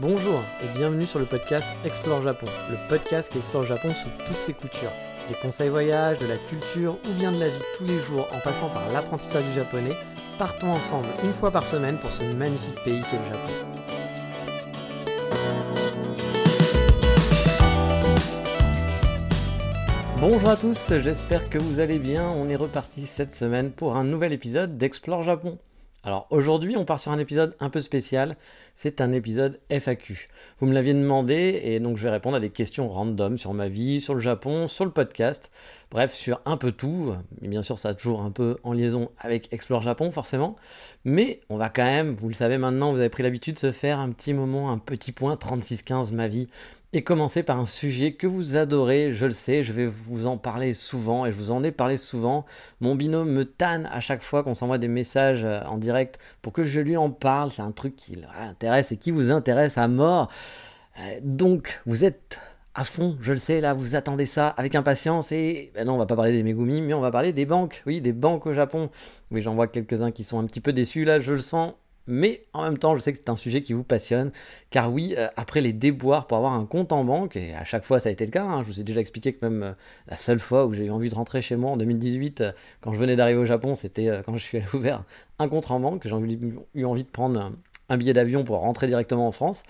Bonjour et bienvenue sur le podcast Explore Japon, le podcast qui explore Japon sous toutes ses coutures. Des conseils voyage, de la culture ou bien de la vie tous les jours en passant par l'apprentissage du japonais, partons ensemble une fois par semaine pour ce magnifique pays qu'est le Japon. Bonjour à tous, j'espère que vous allez bien. On est reparti cette semaine pour un nouvel épisode d'Explore Japon. Alors aujourd'hui, on part sur un épisode un peu spécial. C'est un épisode FAQ. Vous me l'aviez demandé et donc je vais répondre à des questions random sur ma vie, sur le Japon, sur le podcast. Bref, sur un peu tout. Mais bien sûr, ça a toujours un peu en liaison avec Explore Japon, forcément. Mais on va quand même, vous le savez maintenant, vous avez pris l'habitude de se faire un petit moment, un petit point 3615 ma vie et commencer par un sujet que vous adorez, je le sais, je vais vous en parler souvent et je vous en ai parlé souvent. Mon binôme me tanne à chaque fois qu'on s'envoie des messages euh, en direct pour que je lui en parle. C'est un truc qui l'intéresse et qui vous intéresse à mort. Euh, donc, vous êtes à fond, je le sais, là, vous attendez ça avec impatience et ben non, on va pas parler des Megumi, mais on va parler des banques, oui, des banques au Japon. Oui, j'en vois quelques-uns qui sont un petit peu déçus là, je le sens, mais en même temps, je sais que c'est un sujet qui vous passionne, car oui, euh, après les déboires pour avoir un compte en banque, et à chaque fois ça a été le cas, hein, je vous ai déjà expliqué que même euh, la seule fois où j'ai eu envie de rentrer chez moi en 2018, euh, quand je venais d'arriver au Japon, c'était quand je suis allé ouvrir un compte en banque, j'ai eu envie de prendre un billet d'avion pour rentrer directement en France.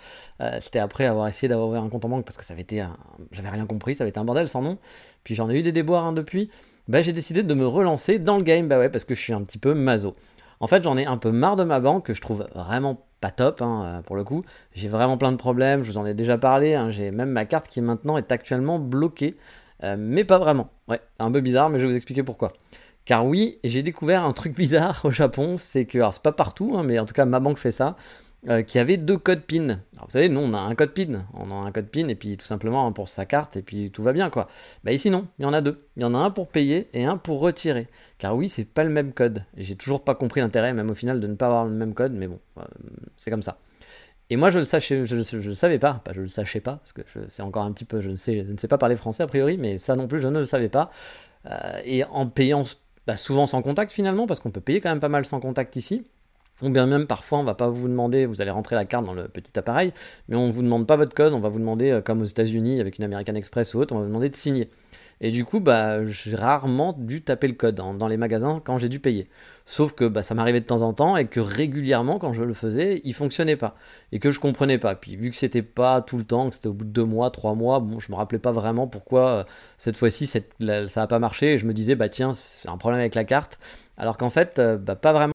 c'était après avoir essayé d'avoir ouvert un compte en banque parce que ça avait été, j'avais rien compris, ça avait été un bordel sans nom. Puis j'en ai eu des déboires hein, depuis. Bah, j'ai décidé de me relancer dans le game, bah ouais, parce que je suis un petit peu mazo. En fait, j'en ai un peu marre de ma banque, que je trouve vraiment pas top hein, euh, pour le coup. J'ai vraiment plein de problèmes, je vous en ai déjà parlé. Hein. J'ai même ma carte qui maintenant est actuellement bloquée, euh, mais pas vraiment. Ouais, un peu bizarre, mais je vais vous expliquer pourquoi. Car oui, j'ai découvert un truc bizarre au Japon, c'est que, alors c'est pas partout, hein, mais en tout cas ma banque fait ça. Euh, qui avait deux codes PIN. Alors, vous savez, nous on a un code PIN, on a un code PIN et puis tout simplement pour sa carte et puis tout va bien quoi. Bah ici non, il y en a deux. Il y en a un pour payer et un pour retirer. Car oui, c'est pas le même code. J'ai toujours pas compris l'intérêt, même au final, de ne pas avoir le même code, mais bon, euh, c'est comme ça. Et moi je le le savais pas, pas je le sachais pas, parce que c'est encore un petit peu, je ne, sais, je ne sais pas parler français a priori, mais ça non plus je ne le savais pas. Euh, et en payant bah, souvent sans contact finalement, parce qu'on peut payer quand même pas mal sans contact ici. Ou bien même parfois on va pas vous demander, vous allez rentrer la carte dans le petit appareil, mais on vous demande pas votre code, on va vous demander, euh, comme aux États-Unis avec une American Express ou autre, on va vous demander de signer. Et du coup, bah, j'ai rarement dû taper le code dans, les magasins quand j'ai dû payer. Sauf que bah, ça m'arrivait de temps en temps et que régulièrement, quand je le faisais, il fonctionnait pas. Et que je comprenais pas. Puis vu que c'était pas tout le temps, que c'était au bout de deux mois, trois mois, bon, je me rappelais pas vraiment pourquoi euh, cette fois-ci ça a pas marché. Et je me disais, bah tiens, c'est un problème avec la carte. Alors qu'en fait, euh, bah, pas vraiment.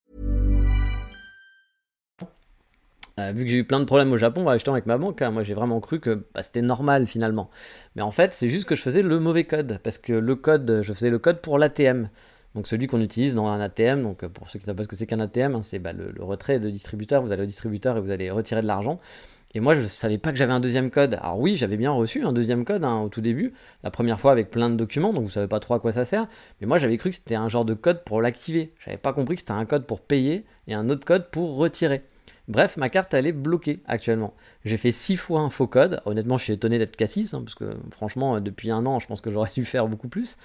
Euh, vu que j'ai eu plein de problèmes au Japon, achetant avec ma banque, hein, moi j'ai vraiment cru que bah, c'était normal finalement. Mais en fait, c'est juste que je faisais le mauvais code, parce que le code, je faisais le code pour l'ATM. Donc celui qu'on utilise dans un ATM, donc pour ceux qui savent pas ce que c'est qu'un ATM, hein, c'est bah, le, retrait de distributeur, vous allez au distributeur et vous allez retirer de l'argent. Et moi, je ne savais pas que j'avais un deuxième code. Alors oui, j'avais bien reçu un deuxième code hein, au tout début, la première fois avec plein de documents, donc vous savez pas trop à quoi ça sert. Mais moi, j'avais cru que c'était un genre de code pour l'activer. J'avais pas compris que c'était un code pour payer et un autre code pour retirer. Bref, ma carte elle est bloquée actuellement. J'ai fait 6 fois un faux code. Honnêtement, je suis étonné d'être cassis, hein, parce que franchement, depuis un an, je pense que j'aurais dû faire beaucoup plus.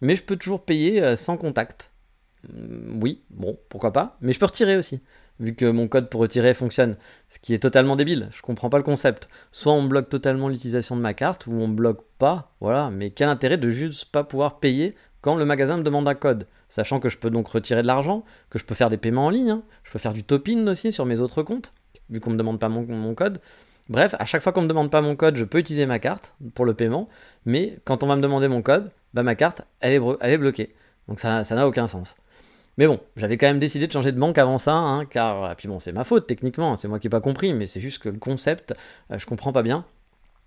Mais je peux toujours payer euh, sans contact. Mm, oui, bon, pourquoi pas. Mais je peux retirer aussi, vu que mon code pour retirer fonctionne. Ce qui est totalement débile. Je comprends pas le concept. Soit on bloque totalement l'utilisation de ma carte, ou on bloque pas. Voilà. Mais quel intérêt de juste pas pouvoir payer quand le magasin me demande un code, sachant que je peux donc retirer de l'argent, que je peux faire des paiements en ligne, hein. je peux faire du top-in aussi sur mes autres comptes, vu qu'on ne me demande pas mon, code. Bref, à chaque fois qu'on me demande pas mon code, je peux utiliser ma carte pour le paiement, mais quand on va me demander mon code, bah, ma carte, elle est, bloquée. Donc ça n'a aucun sens. Mais bon, j'avais quand même décidé de changer de banque avant ça, hein, car, et puis bon, c'est ma faute techniquement, hein, c'est moi qui n'ai pas compris, mais c'est juste que le concept, je je comprends pas bien.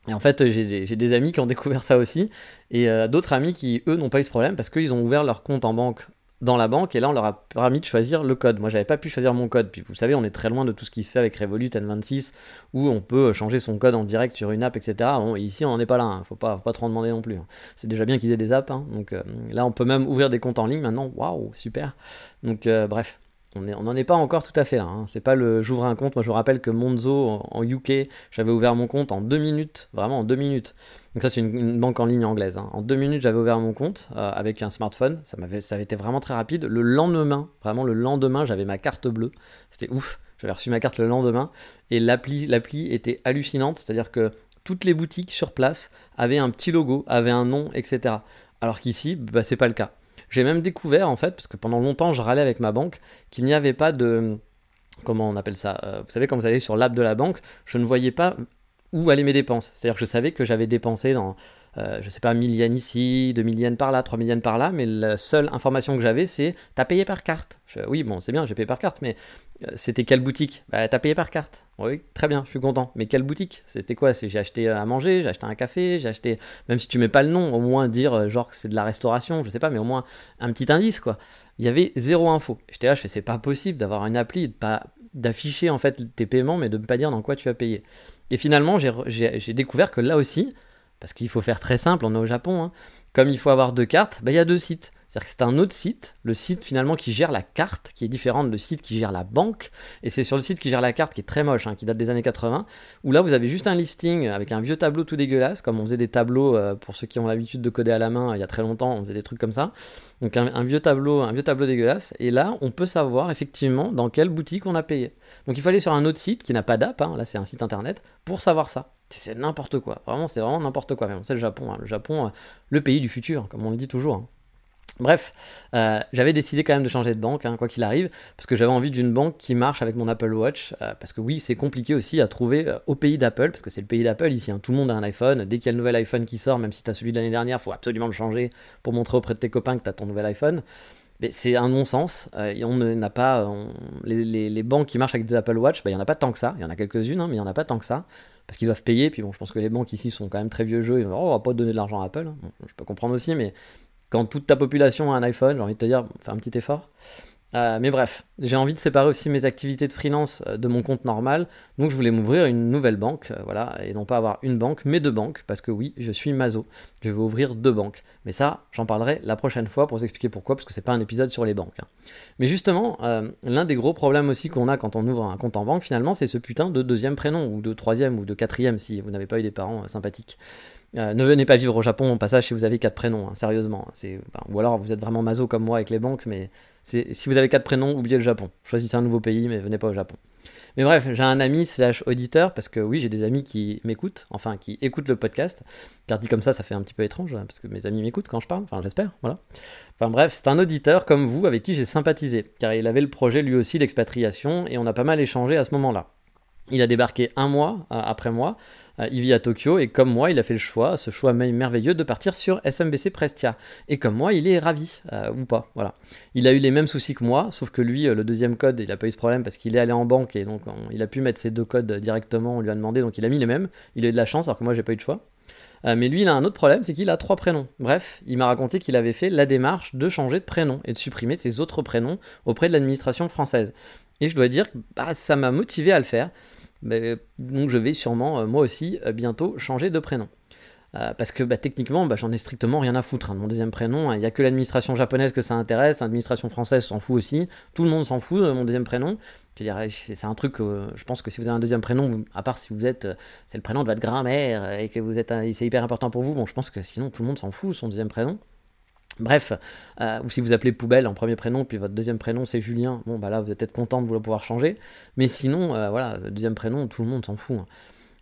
Et en fait, j'ai des, amis qui ont découvert ça aussi, et euh, d'autres amis qui, eux, n'ont pas eu ce problème parce qu'ils ont ouvert leur compte en banque dans la banque, et là, on leur a permis de choisir le code. Moi, j'avais pas pu choisir mon code. Puis, vous savez, on est très loin de tout ce qui se fait avec Revolut N26, où on peut changer son code en direct sur une app, etc. Ici, on n'en est pas là. Hein. Faut pas, faut pas trop en demander non plus. Hein. C'est déjà bien qu'ils aient des apps. Hein. Donc euh, là, on peut même ouvrir des comptes en ligne maintenant. Waouh, super. Donc, euh, bref. On n'en est pas encore tout à fait. Hein. C'est pas le j'ouvre un compte. Moi, je vous rappelle que Monzo en, UK, j'avais ouvert mon compte en deux minutes, vraiment en deux minutes. Donc ça, c'est une, banque en ligne anglaise. Hein. En deux minutes, j'avais ouvert mon compte euh, avec un smartphone. Ça avait été vraiment très rapide. Le lendemain, vraiment le lendemain, j'avais ma carte bleue. C'était ouf. J'avais reçu ma carte le lendemain et l'appli, l'appli était hallucinante. C'est-à-dire que toutes les boutiques sur place avaient un petit logo, avaient un nom, etc. Alors qu'ici, bah, c'est pas le cas. J'ai même découvert, en fait, parce que pendant longtemps, je râlais avec ma banque, qu'il n'y avait pas de. Comment on appelle ça euh, Vous savez, quand vous allez sur l'app de la banque, je ne voyais pas où allaient mes dépenses. C'est-à-dire que je savais que j'avais dépensé dans euh, je sais pas, 1000 yens ici, 2000 yens par là, 3000 yens par là, mais la seule information que j'avais, c'est t'as payé par carte. oui, bon, c'est bien, j'ai payé par carte, mais euh, c'était quelle boutique? Bah, T'as payé par carte. Oui, très bien, je suis content. Mais quelle boutique? C'était quoi? J'ai acheté à manger, j'ai acheté un café, j'ai acheté. Même si tu mets pas le nom, au moins dire euh, genre que c'est de la restauration, je sais pas, mais au moins un petit indice, quoi. Il y avait zéro info. J'étais là, je fais c'est pas possible d'avoir une appli, de pas d'afficher en fait tes paiements, mais de ne pas dire dans quoi tu as payé. Et finalement, j'ai découvert que là aussi, parce qu'il faut faire très simple, on est au Japon, hein. comme il faut avoir deux cartes, bah, il y a deux sites. C'est-à-dire que c'est un autre site, le site finalement qui gère la carte, qui est différent de le site qui gère la banque. Et c'est sur le site qui gère la carte, qui est très moche, hein, qui date des années 80, où là vous avez juste un listing avec un vieux tableau tout dégueulasse, comme on faisait des tableaux, euh, pour ceux qui ont l'habitude de coder à la main, il y a très longtemps, on faisait des trucs comme ça. Donc un, vieux tableau, un vieux tableau dégueulasse. Et là, on peut savoir effectivement dans quelle boutique on a payé. Donc il aller sur un autre site qui n'a pas d'app, hein, là c'est un site internet, pour savoir ça. C'est n'importe quoi. Vraiment, c'est vraiment n'importe quoi. Mais c'est le Japon. Hein. Le Japon, euh, le pays du futur, comme on le dit toujours. Bref, euh, j'avais décidé quand même de changer de banque, hein, quoi qu'il arrive, parce que j'avais envie d'une banque qui marche avec mon Apple Watch, euh, parce que oui, c'est compliqué aussi à trouver au pays d'Apple, parce que c'est le pays d'Apple ici, hein. tout le monde a un iPhone, dès qu'il y a le nouvel iPhone qui sort, même si tu celui de l'année dernière, faut absolument le changer pour montrer auprès de tes copains que tu ton nouvel iPhone. C'est un non-sens, on n'a pas, les, banques qui marchent avec des Apple Watch, bah, il n'y en a pas tant que ça, il y en a quelques-unes, hein, mais il n'y en a pas tant que ça, parce qu'ils doivent payer, puis bon, je pense que les banques ici sont quand même très vieux jeux, ils vont, oh, on va pas donner de l'argent à Apple, je peux comprendre aussi, mais quand toute ta population a un iPhone, j'ai envie de te dire, fais un petit effort. Euh, mais bref, j'ai envie de séparer aussi mes activités de freelance euh, de mon compte normal, donc je voulais m'ouvrir une nouvelle banque, euh, voilà, et non pas avoir une banque, mais deux banques, parce que oui, je suis mazo, je veux ouvrir deux banques. Mais ça, j'en parlerai la prochaine fois pour vous expliquer pourquoi, parce que c'est pas un épisode sur les banques. Hein. Mais justement, l'un des gros problèmes aussi qu'on a quand on ouvre un compte en banque, finalement, c'est ce putain de deuxième prénom, ou de troisième, ou de quatrième, si vous n'avez pas eu des parents sympathiques. Euh, ne venez pas vivre au Japon au passage si vous avez quatre prénoms, hein, sérieusement. ou alors vous êtes vraiment maso comme moi avec les banques, mais si vous avez quatre prénoms, oubliez le Japon. Choisissez un nouveau pays, mais venez pas au Japon. Mais bref, j'ai un ami slash auditeur, parce que oui, j'ai des amis qui m'écoutent, enfin qui écoutent le podcast. Car dit comme ça, ça fait un petit peu étrange, hein, parce que mes amis m'écoutent quand je parle, enfin j'espère, voilà. Enfin bref, c'est un auditeur comme vous avec qui j'ai sympathisé, car il avait le projet lui aussi d'expatriation, et on a pas mal échangé à ce moment-là. Il a débarqué un mois euh, après moi, euh, il vit à Tokyo et comme moi, il a fait le choix, ce choix merveilleux de partir sur SMBC Prestia. Et comme moi, il est ravi, euh, ou pas. Il a eu les mêmes soucis que moi, sauf que lui, le deuxième code, il n'a pas eu ce problème parce qu'il est allé en banque et donc il a pu mettre ses deux codes directement, on lui a demandé, donc il a mis les mêmes. Il a eu de la chance alors que moi, j'ai pas eu de choix. mais lui, il a un autre problème, c'est qu'il a trois prénoms. Bref, il m'a raconté qu'il avait fait la démarche de changer de prénom et de supprimer ses autres prénoms auprès de l'administration française. Et je dois dire que bah, ça m'a motivé à le faire donc je vais sûrement, euh, moi aussi, euh, bientôt changer de prénom. Euh, parce que bah, techniquement, bah, j'en ai strictement rien à foutre hein, de mon deuxième prénom. Il n'y a que l'administration japonaise que ça intéresse, l'administration française s'en fout aussi. Tout le monde s'en fout de mon deuxième prénom. C'est un truc, je pense que si vous avez un deuxième prénom, à part si vous êtes, c'est le prénom de votre grand-mère et que vous êtes, c'est hyper important pour vous, bon, je pense que sinon tout le monde s'en fout de son deuxième prénom. Bref, euh, ou si vous appelez Poubelle en premier prénom, puis votre deuxième prénom c'est Julien, bon bah là vous êtes peut-être content de vouloir pouvoir changer, mais sinon, euh, voilà, le deuxième prénom, tout le monde s'en fout. Hein.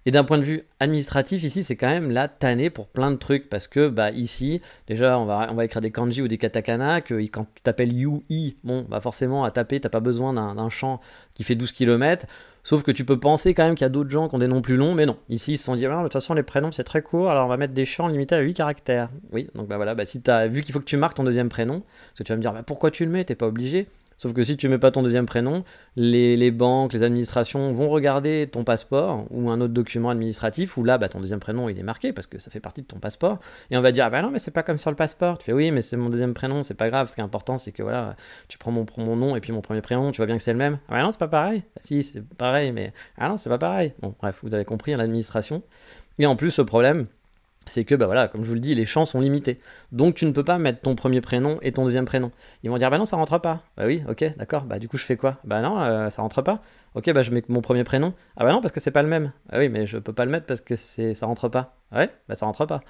Et d'un point de vue administratif, ici, c'est quand même la tannée pour plein de trucs. Parce que, bah, ici, déjà, on va, on va écrire des kanji ou des katakana. Que quand tu t'appelles UI, bon, bah, forcément, à taper, t'as pas besoin d'un champ qui fait 12 km. Sauf que tu peux penser quand même qu'il y a d'autres gens qui ont des noms plus longs, mais non. Ici, ils se sont dit, ah, de toute façon, les prénoms, c'est très court, alors on va mettre des champs limités à 8 caractères. Oui, donc bah voilà, bah, si as vu qu'il faut que tu marques ton deuxième prénom, parce que tu vas me dire, bah, pourquoi tu le mets, t'es pas obligé. Sauf que si tu mets pas ton deuxième prénom, les, banques, les administrations vont regarder ton passeport ou un autre document administratif où là, bah, ton deuxième prénom il est marqué parce que ça fait partie de ton passeport. Et on va dire, ah bah non, mais c'est pas comme sur le passeport. Tu fais oui, mais c'est mon deuxième prénom, c'est pas grave. Ce qui est important, c'est que voilà, tu prends mon, nom et puis mon premier prénom, tu vois bien que c'est le même. Ah bah non, c'est pas pareil. Bah, si, c'est pareil, mais ah non, c'est pas pareil. Bon, bref, vous avez compris, hein, l'administration. Et en plus, le problème, c'est que, bah voilà, comme je vous le dis, les champs sont limités. Donc tu ne peux pas mettre ton premier prénom et ton deuxième prénom. Ils vont dire, bah non, ça rentre pas. Bah oui, ok, d'accord, bah du coup je fais quoi? Bah non, euh, ça rentre pas. Ok, bah je mets mon premier prénom. Ah bah non, parce que c'est pas le même. Ah oui, mais je peux pas le mettre parce que c'est ça rentre pas. Ah ouais, bah ça rentre pas.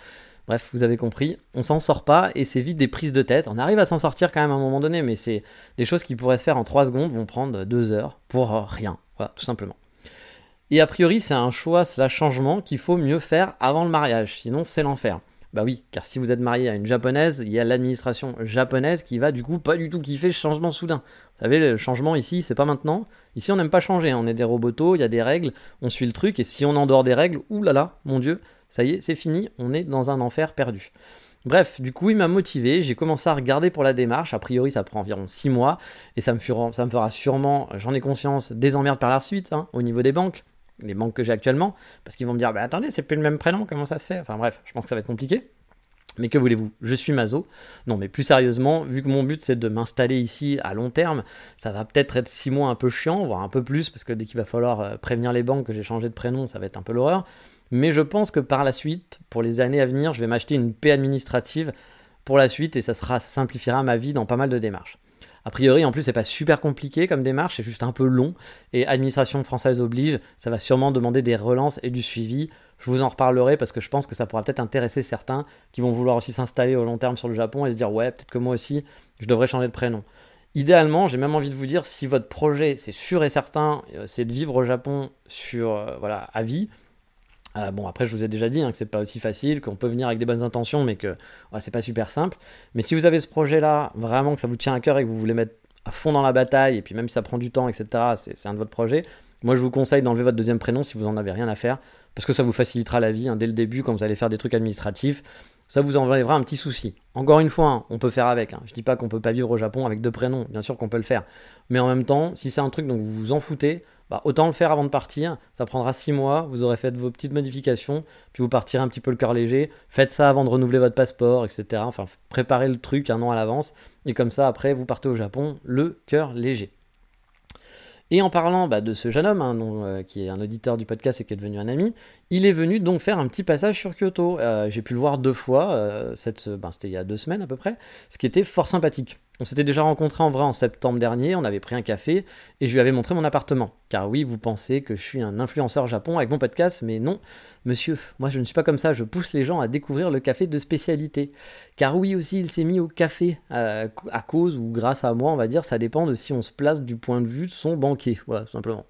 Bref, vous avez compris, on s'en sort pas et c'est vite des prises de tête. On arrive à s'en sortir quand même à un moment donné, mais c'est des choses qui pourraient se faire en 3 secondes vont prendre 2 heures pour rien. Voilà, tout simplement. Et a priori, c'est un choix, slash changement qu'il faut mieux faire avant le mariage, sinon c'est l'enfer. Bah oui, car si vous êtes marié à une japonaise, il y a l'administration japonaise qui va du coup pas du tout kiffer le changement soudain. Vous savez, le changement ici, c'est pas maintenant. Ici, on n'aime pas changer, on est des robotos, il y a des règles, on suit le truc, et si on endort des règles, oulala, mon dieu, ça y est, c'est fini, on est dans un enfer perdu. Bref, du coup, il m'a motivé, j'ai commencé à regarder pour la démarche, a priori ça prend environ 6 mois, et ça me, fera, ça me fera sûrement, j'en ai conscience, des emmerdes par la suite, hein, au niveau des banques, les banques que j'ai actuellement, parce qu'ils vont me dire, bah attendez, c'est plus le même prénom, comment ça se fait? Enfin bref, je pense que ça va être compliqué. Mais que voulez-vous? Je suis Mazo. Non, mais plus sérieusement, vu que mon but c'est de m'installer ici à long terme, ça va peut-être être 6 mois un peu chiant, voire un peu plus, parce que dès qu'il va falloir euh, prévenir les banques que j'ai changé de prénom, ça va être un peu l'horreur. Mais je pense que par la suite, pour les années à venir, je vais m'acheter une paix administrative pour la suite et ça simplifiera ma vie dans pas mal de démarches. A priori, en plus, c'est pas super compliqué comme démarche, c'est juste un peu long. Et administration française oblige, ça va sûrement demander des relances et du suivi. Je vous en reparlerai parce que je pense que ça pourra peut-être intéresser certains qui vont vouloir aussi s'installer au long terme sur le Japon et se dire ouais, peut-être que moi aussi, je devrais changer de prénom. Idéalement, j'ai même envie de vous dire si votre projet, c'est sûr et certain, euh, c'est de vivre au Japon sur euh, voilà à vie, euh, bon, après, je vous ai déjà dit hein, que c'est pas aussi facile, qu'on peut venir avec des bonnes intentions, mais que c'est pas super simple. Mais si vous avez ce projet-là, vraiment que ça vous tient à cœur et que vous voulez mettre à fond dans la bataille, et puis même si ça prend du temps, etc., c'est un de votre projet, moi je vous conseille d'enlever votre deuxième prénom si vous en avez rien à faire, parce que ça vous facilitera la vie hein, dès le début quand vous allez faire des trucs administratifs. Ça vous enlèvera un petit souci. Encore une fois, hein, on peut faire avec. Je dis pas qu'on peut pas vivre au Japon avec deux prénoms, bien sûr qu'on peut le faire. Mais en même temps, si c'est un truc dont vous vous en foutez, bah, autant le faire avant de partir. Ça prendra 6 mois, vous aurez fait vos petites modifications, puis vous partirez un petit peu le cœur léger. Faites ça avant de renouveler votre passeport, etc. Enfin, préparez le truc un an à l'avance. Et comme ça, après, vous partez au Japon, le cœur léger. Et en parlant bah, de ce jeune homme, hein, euh, qui est un auditeur du podcast et qui est devenu un ami, il est venu donc faire un petit passage sur Kyoto. Euh, j'ai pu le voir deux fois, euh, ben, c'était il y a deux semaines à peu près, ce qui était fort sympathique. On s'était déjà rencontré en vrai en septembre dernier, on avait pris un café et je lui avais montré mon appartement. Car oui, vous pensez que je suis un influenceur japon avec mon podcast, mais non, monsieur, moi je ne suis pas comme ça, je pousse les gens à découvrir le café de spécialité. Car oui aussi, il s'est mis au café à, à cause ou grâce à moi, on va dire, ça dépend de si on se place du point de vue de son banquier, voilà, simplement.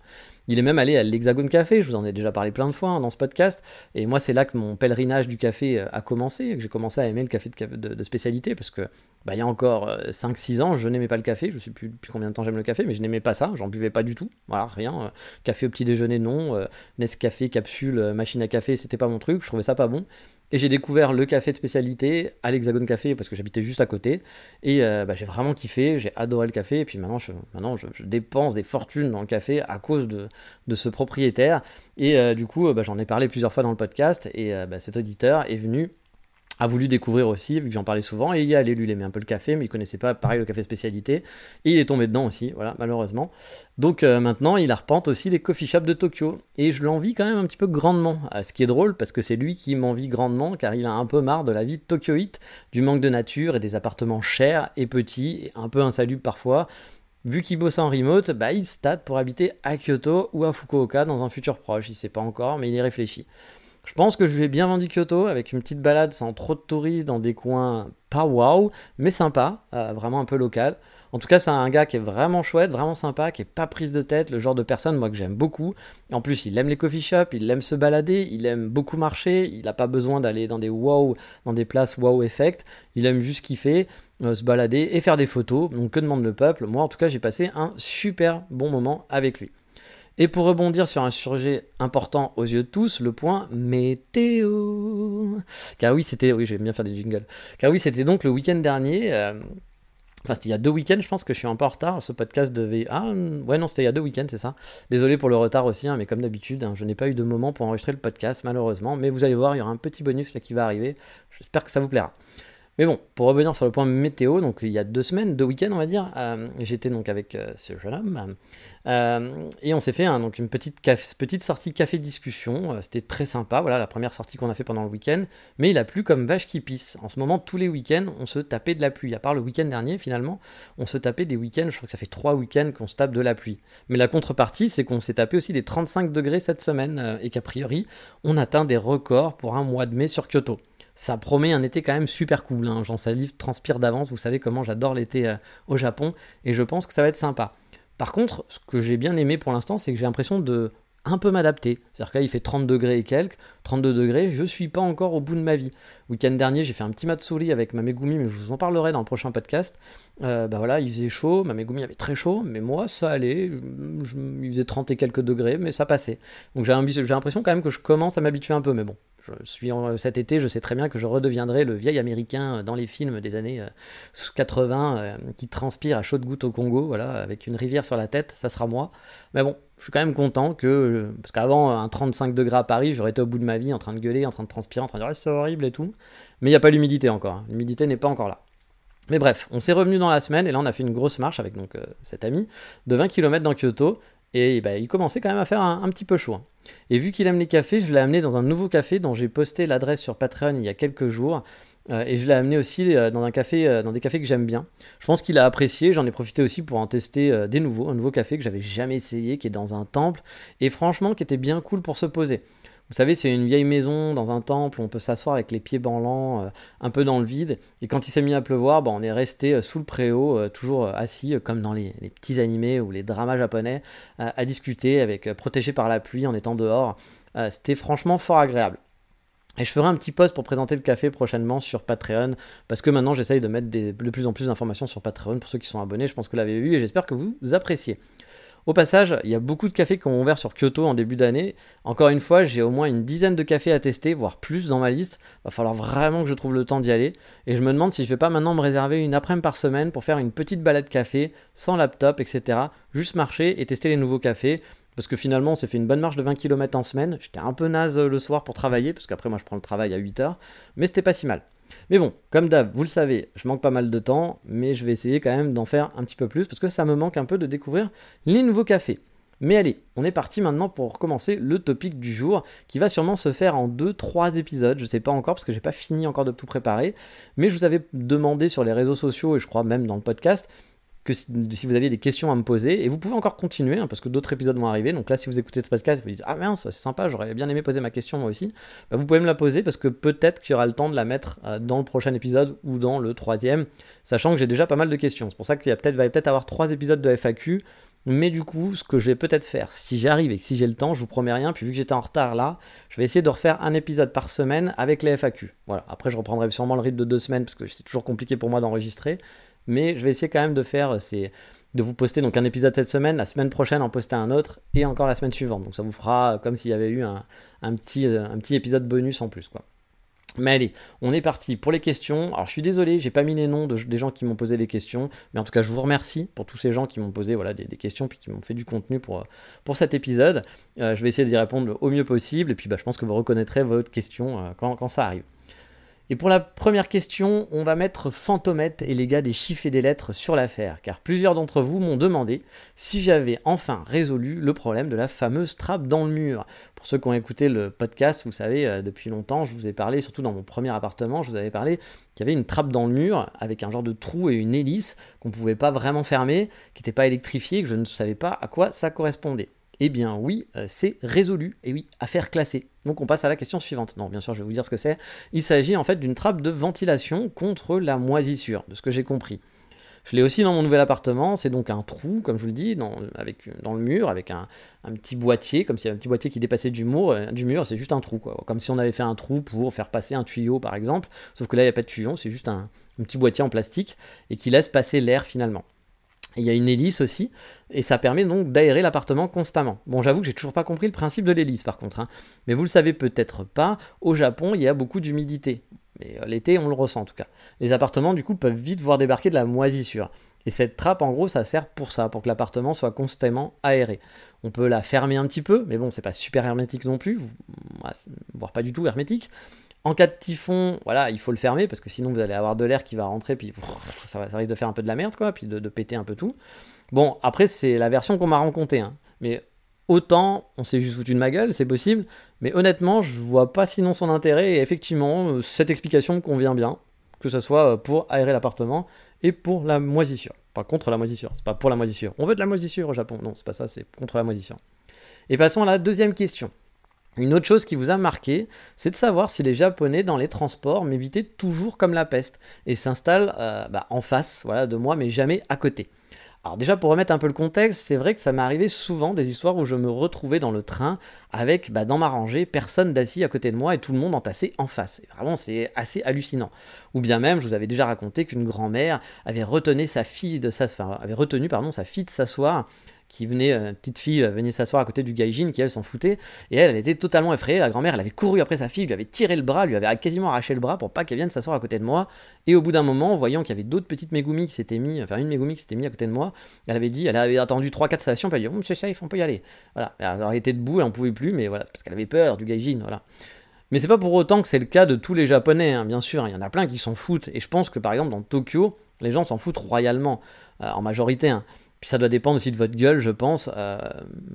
Il est même allé à l'Hexagone Café, je vous en ai déjà parlé plein de fois hein, dans ce podcast, et moi c'est là que mon pèlerinage du café euh, a commencé, que j'ai commencé à aimer le café de, spécialité, parce que bah, il y a encore 5-6 euh, ans, je n'aimais pas le café, je sais plus depuis combien de temps j'aime le café, mais je n'aimais pas ça, j'en buvais pas du tout, voilà, rien. Euh, café au petit déjeuner, non, Nescafé, capsule, machine à café, c'était pas mon truc, je trouvais ça pas bon. Et j'ai découvert le café de spécialité à l'Hexagone Café parce que j'habitais juste à côté. Et bah, j'ai vraiment kiffé, j'ai adoré le café. Et puis maintenant, je, maintenant je, dépense des fortunes dans le café à cause de, de ce propriétaire. Et euh, du coup, euh, bah, j'en ai parlé plusieurs fois dans le podcast, et euh, bah, cet auditeur est venu a voulu découvrir aussi, vu que j'en parlais souvent, et il y allé, lui, il un peu le café, mais il connaissait pas, pareil, le café spécialité, et il est tombé dedans aussi, voilà, malheureusement. Donc maintenant, il arpente aussi les coffee shops de Tokyo, et je l'envie quand même un petit peu grandement, ce qui est drôle, parce que c'est lui qui m'envie grandement, car il a un peu marre de la vie de Tokyoite, du manque de nature et des appartements chers et petits, et un peu insalubres parfois, Vu qu'il bosse en remote, bah, il se pour habiter à Kyoto ou à Fukuoka dans un futur proche. Il sait pas encore, mais il y réfléchit. Je pense que je lui ai bien vendu Kyoto avec une petite balade sans trop de touristes dans des coins pas waouh, mais sympa, euh, vraiment un peu local. En tout cas, c'est un gars qui est vraiment chouette, vraiment sympa, qui est pas prise de tête, le genre de personne moi que j'aime beaucoup. En plus, il aime les coffee shops, il aime se balader, il aime beaucoup marcher, il n'a pas besoin d'aller dans des wow, dans des places wow effect. Il aime juste kiffer, euh, se balader et faire des photos. Donc que demande le peuple? Moi, en tout cas, j'ai passé un super bon moment avec lui. Et pour rebondir sur un sujet important aux yeux de tous, le point météo. Car oui, c'était, oui, j'aime bien faire des jingles. Car oui, c'était donc le week-end dernier. Euh, enfin, c'était il y a deux week-ends, je pense que je suis un peu en retard. Ce podcast devait. Ah, ouais, non, c'était il y a deux week-ends, c'est ça. Désolé pour le retard aussi, hein, mais comme d'habitude, hein, je n'ai pas eu de moment pour enregistrer le podcast, malheureusement. Mais vous allez voir, il y aura un petit bonus là qui va arriver. J'espère que ça vous plaira. Mais bon, pour revenir sur le point météo, donc il y a deux semaines, deux week-ends on va dire, euh, j'étais donc avec euh, ce jeune homme euh, et on s'est fait donc une petite, petite sortie café discussion. C'était très sympa, voilà la première sortie qu'on a fait pendant le week-end. Mais il a plu comme vache qui pisse. En ce moment, tous les week-ends, on se tapait de la pluie. À part le week-end dernier, finalement, on se tapait des week-ends. Je crois que ça fait trois week-ends qu'on se tape de la pluie. Mais la contrepartie, c'est qu'on s'est tapé aussi des 35 degrés cette semaine et qu'a priori, on atteint des records pour un mois de mai sur Kyoto ça promet un été quand même super cool. Hein. J'en salive, transpire d'avance. Vous savez comment j'adore l'été euh, au Japon et je pense que ça va être sympa. Par contre, ce que j'ai bien aimé pour l'instant, c'est que j'ai l'impression de un peu m'adapter. C'est-à-dire qu'il fait 30 degrés et quelques, 32 degrés, je suis pas encore au bout de ma vie. Week-end dernier, j'ai fait un petit matsuri avec ma Megumi, mais je vous en parlerai dans le prochain podcast. Euh, bah voilà, il faisait chaud, ma Megumi avait très chaud, mais moi ça allait, il faisait 30 et quelques degrés, mais ça passait. Donc j'ai l'impression quand même que je commence à m'habituer un peu, mais bon, je suis cet été, je sais très bien que je redeviendrai le vieil américain dans les films des années 80 euh, euh, qui transpire à chaude goutte au Congo, voilà, avec une rivière sur la tête, ça sera moi. Mais bon, je suis quand même content que, parce qu'avant un 35 degrés à Paris, j'aurais été au bout de ma vie en train de gueuler, en train de transpirer, en train de dire c'est horrible et tout. Mais il n'y a pas l'humidité encore, hein. l'humidité n'est pas encore là. Mais bref, on s'est revenu dans la semaine et là on a fait une grosse marche avec donc euh, cet ami de 20 km dans Kyoto et bah, il commençait quand même à faire un, petit peu chaud. Hein. Et vu qu'il aime les cafés, je l'ai amené dans un nouveau café dont j'ai posté l'adresse sur Patreon il y a quelques jours. Euh, et je l'ai amené aussi euh, dans, euh, dans des cafés que j'aime bien. Je pense qu'il a apprécié. J'en ai profité aussi pour en tester des nouveaux. Un nouveau café que j'avais jamais essayé, qui est dans un temple. Et franchement, qui était bien cool pour se poser. Vous savez, c'est une vieille maison dans un temple, on peut s'asseoir avec les pieds banlants, euh, un peu dans le vide. Et quand il s'est mis à pleuvoir, bah, on est resté euh, sous le préau, euh, toujours assis, comme dans les, petits animés ou les dramas japonais, à discuter, avec protégé par la pluie en étant dehors. C'était franchement fort agréable. Et je ferai un petit post pour présenter le café prochainement sur Patreon, parce que maintenant j'essaye de mettre de plus en plus d'informations sur Patreon pour ceux qui sont abonnés. Je pense que vous l'avez vu et j'espère que vous appréciez. Au passage, il y a beaucoup de cafés qui ont ouvert sur Kyoto en début d'année. Encore une fois, j'ai au moins une dizaine de cafés à tester, voire plus dans ma liste. Va falloir vraiment que je trouve le temps d'y aller. Et je me demande si je vais pas maintenant me réserver une après-midi par semaine pour faire une petite balade café, sans laptop, etc. Juste marcher et tester les nouveaux cafés. Parce que finalement, on s'est fait une bonne marche de 20 km en semaine. J'étais un peu naze le soir pour travailler, parce qu'après, moi, je prends le travail à 8 heures. Mais c'était pas si mal. Mais bon, comme d'hab, vous le savez, je manque pas mal de temps, mais je vais essayer quand même d'en faire un petit peu plus parce que ça me manque un peu de découvrir les nouveaux cafés. Mais allez, on est parti maintenant pour commencer le topic du jour qui va sûrement se faire en 2-3 épisodes. Je sais pas encore parce que j'ai pas fini encore de tout préparer. Mais je vous avais demandé sur les réseaux sociaux et je crois même dans le podcast que si, vous aviez des questions à me poser. Et vous pouvez encore continuer, hein, parce que d'autres épisodes vont arriver. Donc là, si vous écoutez ce podcast, vous dites Ah mince, c'est sympa, j'aurais bien aimé poser ma question moi aussi. Bah, vous pouvez me la poser, parce que peut-être qu'il y aura le temps de la mettre euh, dans le prochain épisode ou dans le troisième, sachant que j'ai déjà pas mal de questions. C'est pour ça qu'il va peut-être peut avoir trois épisodes de FAQ. Mais du coup, ce que je vais peut-être faire, si j'arrive et que si j'ai le temps, je vous promets rien, puis vu que j'étais en retard là, je vais essayer de refaire un épisode par semaine avec les FAQ. Voilà, après je reprendrai sûrement le rythme de deux semaines parce que c'est toujours compliqué pour moi d'enregistrer. Mais je vais essayer quand même de faire euh, de vous poster donc un épisode cette semaine, la semaine prochaine en poster un autre et encore la semaine suivante. Donc ça vous fera comme s'il y avait eu un, petit, euh, un petit épisode bonus en plus quoi. Mais allez, on est parti pour les questions. Alors je suis désolé, j'ai pas mis les noms des gens qui m'ont posé des questions, mais en tout cas je vous remercie pour tous ces gens qui m'ont posé voilà, des, questions puis qui m'ont fait du contenu pour, pour cet épisode. Euh, je vais essayer d'y répondre au mieux possible et puis bah, je pense que vous reconnaîtrez votre question euh, quand, quand ça arrive. Et pour la première question, on va mettre Fantomette et les gars des chiffres et des lettres sur l'affaire, car plusieurs d'entre vous m'ont demandé si j'avais enfin résolu le problème de la fameuse trappe dans le mur. Pour ceux qui ont écouté le podcast, vous savez, euh, depuis longtemps, je vous ai parlé, surtout dans mon premier appartement, je vous avais parlé qu'il y avait une trappe dans le mur avec un genre de trou et une hélice qu'on ne pouvait pas vraiment fermer, qui n'était pas électrifiée, que je ne savais pas à quoi ça correspondait. Eh bien oui, euh, c'est résolu, et oui, affaire classée. Donc on passe à la question suivante. Non, bien sûr, je vais vous dire ce que c'est. Il s'agit en fait d'une trappe de ventilation contre la moisissure, de ce que j'ai compris. Je l'ai aussi dans mon nouvel appartement, c'est donc un trou, comme je vous le dis, dans, le mur, avec un, petit boîtier, comme s'il y avait un petit boîtier qui dépassait du mur, euh, du mur c'est juste un trou. Comme si on avait fait un trou pour faire passer un tuyau, par exemple, sauf que là, il n'y a pas de tuyau, c'est juste un, petit boîtier en plastique, et qui laisse passer l'air finalement. Il y a une hélice aussi, et ça permet donc d'aérer l'appartement constamment. Bon, j'avoue que j'ai toujours pas compris le principe de l'hélice par contre, hein. mais vous le savez peut-être pas, au Japon, il y a beaucoup d'humidité. Mais euh, l'été, on le ressent en tout cas. Les appartements, du coup, peuvent vite voir débarquer de la moisissure. Et cette trappe, en gros, ça sert pour ça, pour que l'appartement soit constamment aéré. On peut la fermer un petit peu, mais bon, c'est pas super hermétique non plus, voire pas du tout hermétique. En cas de typhon, voilà, il faut le fermer parce que sinon vous allez avoir de l'air qui va rentrer, puis ça, risque de faire un peu de la merde, quoi, puis de, péter un peu tout. Bon, après, c'est la version qu'on m'a rencontrée, hein. mais autant on s'est juste foutu de ma gueule, c'est possible, mais honnêtement, je vois pas sinon son intérêt, et effectivement, euh, cette explication convient bien, que ce soit euh, pour aérer l'appartement et pour la moisissure. Pas contre la moisissure, c'est pas pour la moisissure. On veut de la moisissure au Japon, non, c'est pas ça, c'est contre la moisissure. Et passons à la deuxième question. Une autre chose qui vous a marqué, c'est de savoir si les Japonais dans les transports m'évitaient toujours comme la peste et s'installent euh, bah, en face voilà, de moi, mais jamais à côté. Alors déjà pour remettre un peu le contexte, c'est vrai que ça m'est arrivé souvent des histoires où je me retrouvais dans le train avec bah, dans ma rangée personne d'assis à côté de moi et tout le monde entassé en face. vraiment c'est assez hallucinant. Ou bien même, je vous avais déjà raconté qu'une grand-mère avait retenu sa fille de avait retenu pardon sa fille de s'asseoir qui venait, une euh, petite fille euh, venait s'asseoir à côté du gaijin qui elle s'en foutait, et elle, était totalement effrayée, la grand-mère elle avait couru après sa fille, lui avait tiré le bras, lui avait quasiment arraché le bras pour pas qu'elle vienne s'asseoir à côté de moi, et au bout d'un moment, voyant qu'il y avait d'autres petites Megumi qui s'étaient mis, enfin une Megumi qui s'était mis à côté de moi, elle avait dit, elle avait attendu 3-4 stations, puis elle a dit, oh, c'est safe, on peut y aller. Voilà, elle était debout, elle en pouvait plus, mais voilà, parce qu'elle avait peur du gaijin, voilà. Mais c'est pas pour autant que c'est le cas de tous les Japonais, hein, bien sûr. Il y en a plein qui s'en foutent. Et je pense que par exemple dans Tokyo, les gens s'en foutent royalement, euh, en majorité. Hein. Ça doit dépendre aussi de votre gueule, je pense. Euh,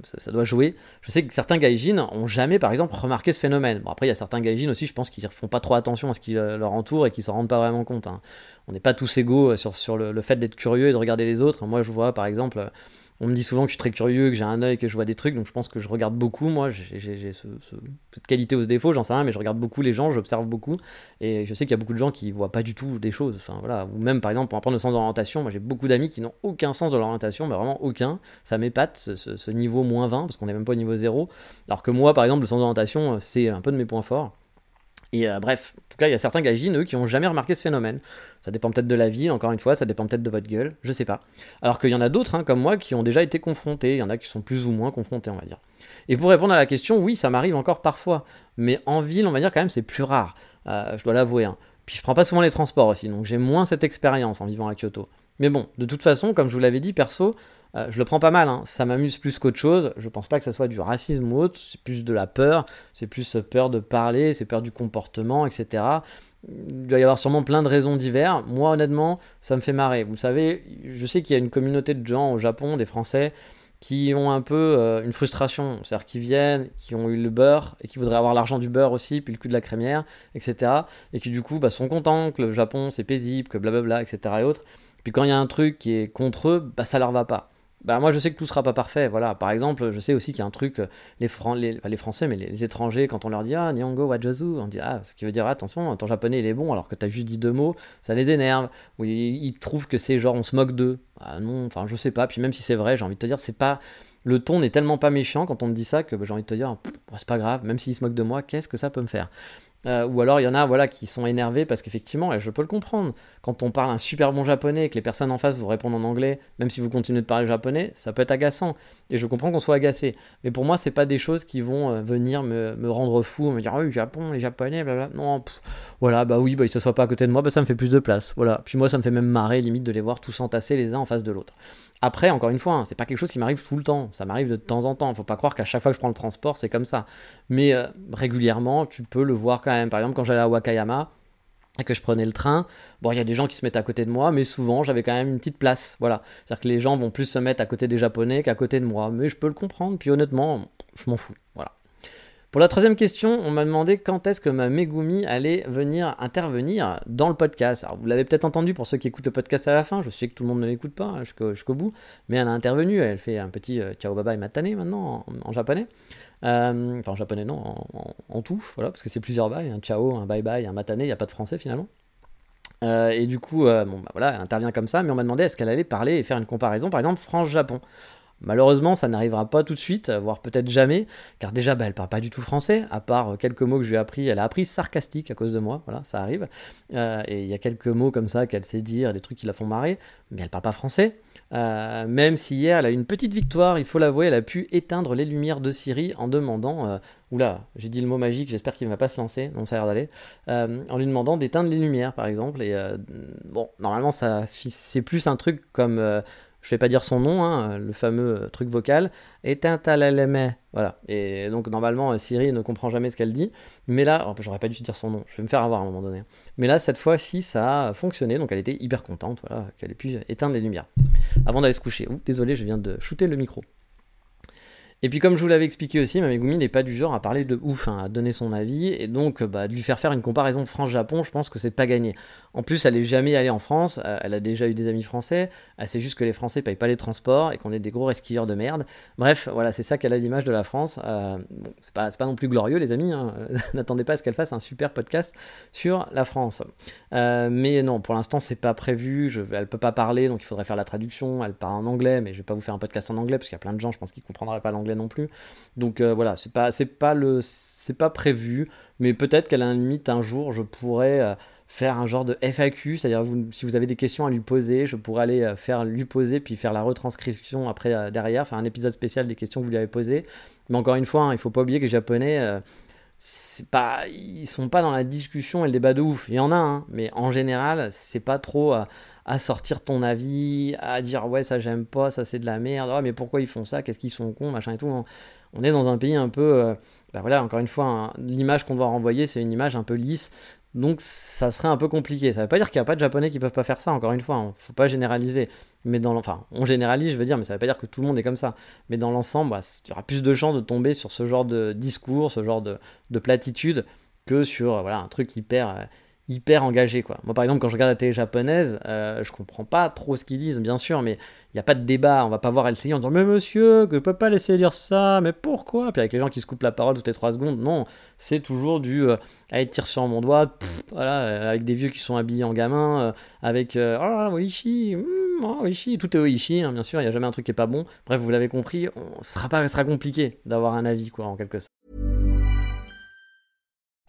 ça, doit jouer. Je sais que certains gaijins ont jamais, par exemple, remarqué ce phénomène. Bon, après, il y a certains gaijins aussi, je pense, qui ne font pas trop attention à ce qui leur entoure et qui s'en rendent pas vraiment compte. Hein. On n'est pas tous égaux sur, sur le, le fait d'être curieux et de regarder les autres. Moi, je vois, par exemple, on me dit souvent que je suis très curieux, que j'ai un œil, que je vois des trucs, donc je pense que je regarde beaucoup. Moi, j'ai cette qualité ou ce défaut, j'en sais rien, mais je regarde beaucoup les gens, j'observe beaucoup, et je sais qu'il y a beaucoup de gens qui voient pas du tout des choses. Enfin voilà, ou même par exemple pour apprendre le sens d'orientation, moi j'ai beaucoup d'amis qui n'ont aucun sens de l'orientation, mais vraiment aucun. Ça m'épate ce, niveau moins 20 parce qu'on n'est même pas au niveau 0. Alors que moi, par exemple, le sens d'orientation, c'est un peu de mes points forts. Et euh, bref, en tout cas, il y a certains gaijins, eux, qui n'ont jamais remarqué ce phénomène. Ça dépend peut-être de la vie, encore une fois, ça dépend peut-être de votre gueule, je sais pas. Alors qu'il y en a d'autres, hein, comme moi, qui ont déjà été confrontés, il y en a qui sont plus ou moins confrontés, on va dire. Et pour répondre à la question, oui, ça m'arrive encore parfois, mais en ville, on va dire quand même, c'est plus rare, euh, je dois l'avouer. Hein. Puis je prends pas souvent les transports aussi, donc j'ai moins cette expérience en vivant à Kyoto. Mais bon, de toute façon, comme je vous l'avais dit, perso, euh, je le prends pas mal, hein. ça m'amuse plus qu'autre chose. Je pense pas que ça soit du racisme ou autre, c'est plus de la peur, c'est plus peur de parler, c'est peur du comportement, etc. Il doit y avoir sûrement plein de raisons diverses. Moi, honnêtement, ça me fait marrer. Vous savez, je sais qu'il y a une communauté de gens au Japon, des Français, qui ont un peu euh, une frustration. C'est-à-dire qui viennent, qui ont eu le beurre et qui voudraient avoir l'argent du beurre aussi, puis le cul de la crémière, etc. Et qui du coup bah, sont contents que le Japon c'est paisible, que blablabla, etc. et autres. Puis quand il y a un truc qui est contre eux, bah, ça leur va pas. Bah moi je sais que tout sera pas parfait voilà. Par exemple je sais aussi qu'il y a un truc euh, les, les, français mais les, étrangers quand on leur dit ah Nihongo Wajazu on dit ah ce qui veut dire attention ton japonais il est bon alors que tu as juste dit deux mots ça les énerve. Ou ils, trouvent que c'est genre on se moque d'eux. Ah non enfin je sais pas. Puis même si c'est vrai j'ai envie de te dire c'est pas le ton n'est tellement pas méchant quand on me dit ça que bah, j'ai envie de te dire c'est pas grave. Même s'ils se moquent de moi qu'est-ce que ça peut me faire? Euh, ou alors il y en a voilà, qui sont énervés parce qu'effectivement, et je peux le comprendre, quand on parle un super bon japonais et que les personnes en face vous répondent en anglais, même si vous continuez de parler japonais, ça peut être agaçant. Et je comprends qu'on soit agacé. Mais pour moi, c'est pas des choses qui vont euh, venir me, me, rendre fou, me dire oh, le Japon, les japonais, blablabla. Non, voilà, bah oui, bah, ils se soient pas à côté de moi, bah, ça me fait plus de place. Voilà. Puis moi, ça me fait même marrer, limite, de les voir tous entassés les uns en face de l'autre. Après, encore une fois, hein, c'est pas quelque chose qui m'arrive tout le temps, ça m'arrive de temps en temps. Faut pas croire qu'à chaque fois que je prends le transport, c'est comme ça. Mais euh, régulièrement, tu peux le voir quand Par exemple, quand j'allais à Wakayama et que je prenais le train, bon, il y a des gens qui se mettent à côté de moi, mais souvent, j'avais quand même une petite place. Voilà. C'est-à-dire que les gens vont plus se mettre à côté des Japonais qu'à côté de moi. Mais je peux le comprendre, puis honnêtement, je m'en fous. Voilà. Pour la troisième question, on m'a demandé quand est-ce que ma Megumi allait venir intervenir dans le podcast. Alors, vous l'avez peut-être entendu pour ceux qui écoutent le podcast à la fin, je sais que tout le monde ne l'écoute pas jusqu'au, bout, mais elle a intervenu, elle fait un petit euh, ciao bye bye matane maintenant en, japonais. Euh, enfin en japonais non, en, tout, voilà, parce que c'est plusieurs bails, un ciao, un bye bye, un matane, il n'y a pas de français finalement. Euh, et du coup, bon, bah, voilà, elle intervient comme ça, mais on m'a demandé est-ce qu'elle allait parler et faire une comparaison, par exemple, France-Japon. Malheureusement, ça n'arrivera pas tout de suite, voire peut-être jamais, car déjà, bah, elle parle pas du tout français, à part quelques mots que je lui ai appris. Elle a appris sarcastique à cause de moi, voilà, ça arrive. Euh, et il y a quelques mots comme ça qu'elle sait dire, des trucs qui la font marrer, mais elle parle pas français. Euh, même si hier, elle a eu une petite victoire, il faut l'avouer, elle a pu éteindre les lumières de Syrie en demandant, euh, oula, j'ai dit le mot magique, j'espère qu'il ne va pas se lancer, non ça a l'air d'aller, en lui demandant d'éteindre les lumières par exemple. Et bon, normalement, c'est plus un truc comme je vais pas dire son nom, hein, le fameux truc vocal, éteint à Voilà. Et donc, normalement, Siri ne comprend jamais ce qu'elle dit. Mais là, oh, j'aurais pas dû dire son nom, je vais me faire avoir à un moment donné. Mais là, cette fois-ci, ça a fonctionné. Donc, elle était hyper contente voilà, qu'elle ait pu éteindre les lumières avant d'aller se coucher. désolé, je viens de shooter le micro. Et puis comme je vous l'avais expliqué aussi, Mamegumi n'est pas du genre à parler de ouf, hein, à donner son avis, et donc bah, de lui faire faire une comparaison France-Japon, je pense que c'est pas gagné. En plus, elle est jamais allée en France, euh, elle a déjà eu des amis français, elle sait juste que les Français payent pas les transports et qu'on est des gros resquilleurs de merde. Bref, voilà, c'est ça qu'elle a l'image de la France. Euh, bon, c'est pas, pas non plus glorieux, les amis, hein. n'attendez pas à ce qu'elle fasse un super podcast sur la France. Euh, mais non, pour l'instant, c'est pas prévu, je, elle peut pas parler, donc il faudrait faire la traduction, elle parle en anglais, mais je vais pas vous faire un podcast en anglais, parce qu'il y a plein de gens, je pense, qui comprendraient pas l'anglais non plus. Donc euh, voilà, c'est pas, c'est pas le, c'est pas prévu, mais peut-être qu'à la limite un jour je pourrais euh, faire un genre de FAQ, c'est-à-dire si vous avez des questions à lui poser, je pourrais aller euh, faire lui poser puis faire la retranscription après derrière, faire un épisode spécial des questions que vous lui avez posées. Mais encore une fois, hein, il faut pas oublier que les Japonais c'est pas ils sont pas dans la discussion et le débat de ouf il y en a hein, mais en général c'est pas trop sortir ton avis, à dire ouais ça j'aime pas, ça c'est de la merde, mais pourquoi ils font ça, qu'est-ce qu'ils sont cons, machin et tout. On est dans un pays un peu, euh, bah voilà, encore une fois, l'image qu'on doit renvoyer c'est une image un peu lisse, donc ça serait un peu compliqué. Ça veut pas dire qu'il n'y a pas de japonais qui peuvent pas faire ça, encore une fois, ne hein. faut pas généraliser. Mais dans enfin, on généralise, je veux dire, mais ça veut pas dire que tout le monde est comme ça. Mais dans l'ensemble, bah, il y aura plus de chances de tomber sur ce genre de discours, ce genre de, de platitude, que sur voilà, un truc hyper euh, hyper engagé quoi. Moi par exemple quand je regarde la télé japonaise, euh, je comprends pas trop ce qu'ils disent bien sûr, mais il n'y a pas de débat, on va pas voir LCI en disant mais monsieur, que je peux pas laisser dire ça, mais pourquoi? Puis avec les gens qui se coupent la parole toutes les 3 secondes, non, c'est toujours du euh, allez tire sur mon doigt, voilà, euh, avec des vieux qui sont habillés en gamin, euh, avec oh Oishi, mm, tout est Oishi, hein, bien sûr, il n'y a jamais un truc qui est pas bon. Bref, vous l'avez compris, on, sera pas, sera compliqué d'avoir un avis quoi en quelque sorte.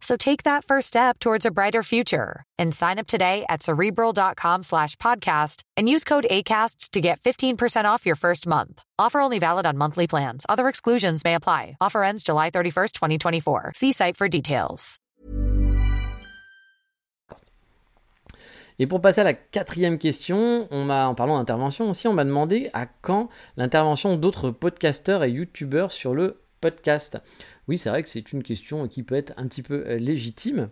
So take that first step towards a brighter future and sign up today at cerebral.com slash podcast and use code ACasts to get 15% off your first month. Offer only valid on monthly plans. Other exclusions may apply. Offer ends July 31st, 2024. See site for details. Et pour passer à la quatrième question, on m'a, en parlant d'intervention aussi, on m'a demandé à quand l'intervention d'autres podcasteurs et youtubeurs sur le podcast. Oui, c'est vrai que c'est une question qui peut être un petit peu euh, légitime.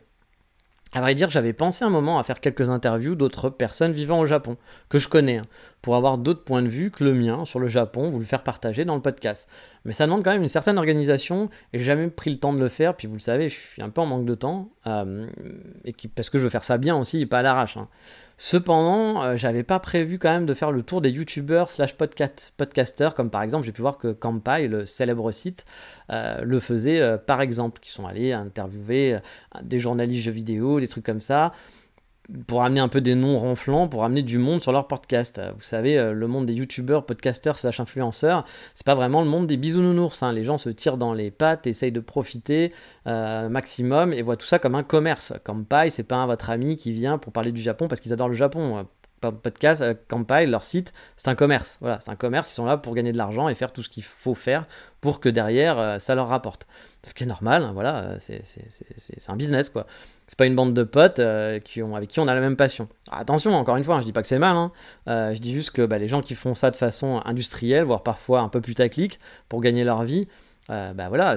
À vrai dire, j'avais pensé un moment à faire quelques interviews d'autres personnes vivant au Japon, que je connais, hein, pour avoir d'autres points de vue que le mien sur le Japon, vous le faire partager dans le podcast. Mais ça demande quand même une certaine organisation, et j'ai jamais pris le temps de le faire, puis vous le savez, je suis un peu en manque de temps, euh, et parce que je veux faire ça bien aussi, pas à l'arrache. Hein. Cependant, euh, j'avais pas prévu quand même de faire le tour des youtubeurs slash podcasters, comme par exemple, j'ai pu voir que Kampai, le célèbre site, euh, le faisait euh, par exemple, qui sont allés interviewer des journalistes jeux vidéo, des trucs comme ça pour amener un peu des noms ronflants, pour amener du monde sur leur podcast. Vous savez, euh, le monde des youtubeurs, podcasters, slash influenceurs, c'est pas vraiment le monde des bisounours. Hein. Les gens se tirent dans les pattes, essayent de profiter euh, maximum et voient tout ça comme un commerce. Comme Pai, c'est pas votre ami qui vient pour parler du Japon parce qu'ils adorent le Japon podcast, euh, Campai, leur site, c'est un commerce. Voilà, c'est un commerce, ils sont là pour gagner de l'argent et faire tout ce qu'il faut faire pour que derrière, euh, ça leur rapporte. Ce qui est normal, hein, voilà, euh, c'est un business, quoi. C'est pas une bande de potes qui ont, avec qui on a la même passion. attention, encore une fois, hein, je dis pas que c'est mal, hein. je dis juste que bah, les gens qui font ça de façon industrielle, voire parfois un peu putaclic, pour gagner leur vie, bah voilà,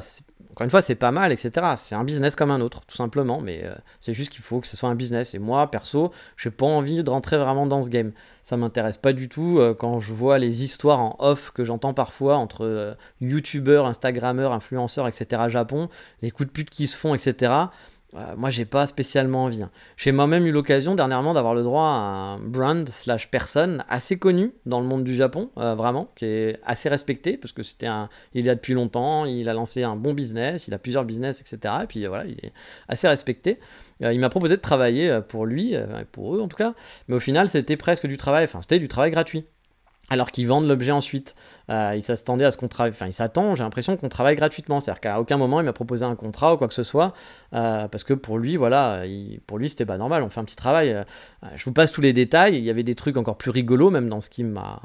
encore une fois, c'est pas mal, etc. C'est un business comme un autre, tout simplement, mais euh, c'est juste qu'il faut que ce soit un business. Et moi, perso, j'ai pas envie de rentrer vraiment dans ce game. Ça m'intéresse pas du tout euh, quand je vois les histoires en off que j'entends parfois entre euh, youtubeurs, instagrammeurs, influenceurs, etc. Japon, les coups de pute qui se font, etc. Euh, moi, j'ai pas spécialement envie. Hein. J'ai moi-même eu l'occasion dernièrement d'avoir le droit à un brand slash personne assez connu dans le monde du Japon, euh, vraiment, qui est assez respecté parce que c'était un, il y a depuis longtemps, il a lancé un bon business, il a plusieurs business, etc. Et puis voilà, il est assez respecté. Euh, il m'a proposé de travailler pour lui, pour eux en tout cas, mais au final, c'était presque du travail, enfin, c'était du travail gratuit alors qu'ils vendent l'objet ensuite. Euh, il s'attendait à ce qu'on travaille, enfin il s'attend, j'ai l'impression qu'on travaille gratuitement, c'est-à-dire qu'à aucun moment il m'a proposé un contrat ou quoi que ce soit, euh, parce que pour lui, voilà, pour lui c'était pas normal, on fait un petit travail. Euh, je vous passe tous les détails, il y avait des trucs encore plus rigolos même dans ce qui m'a,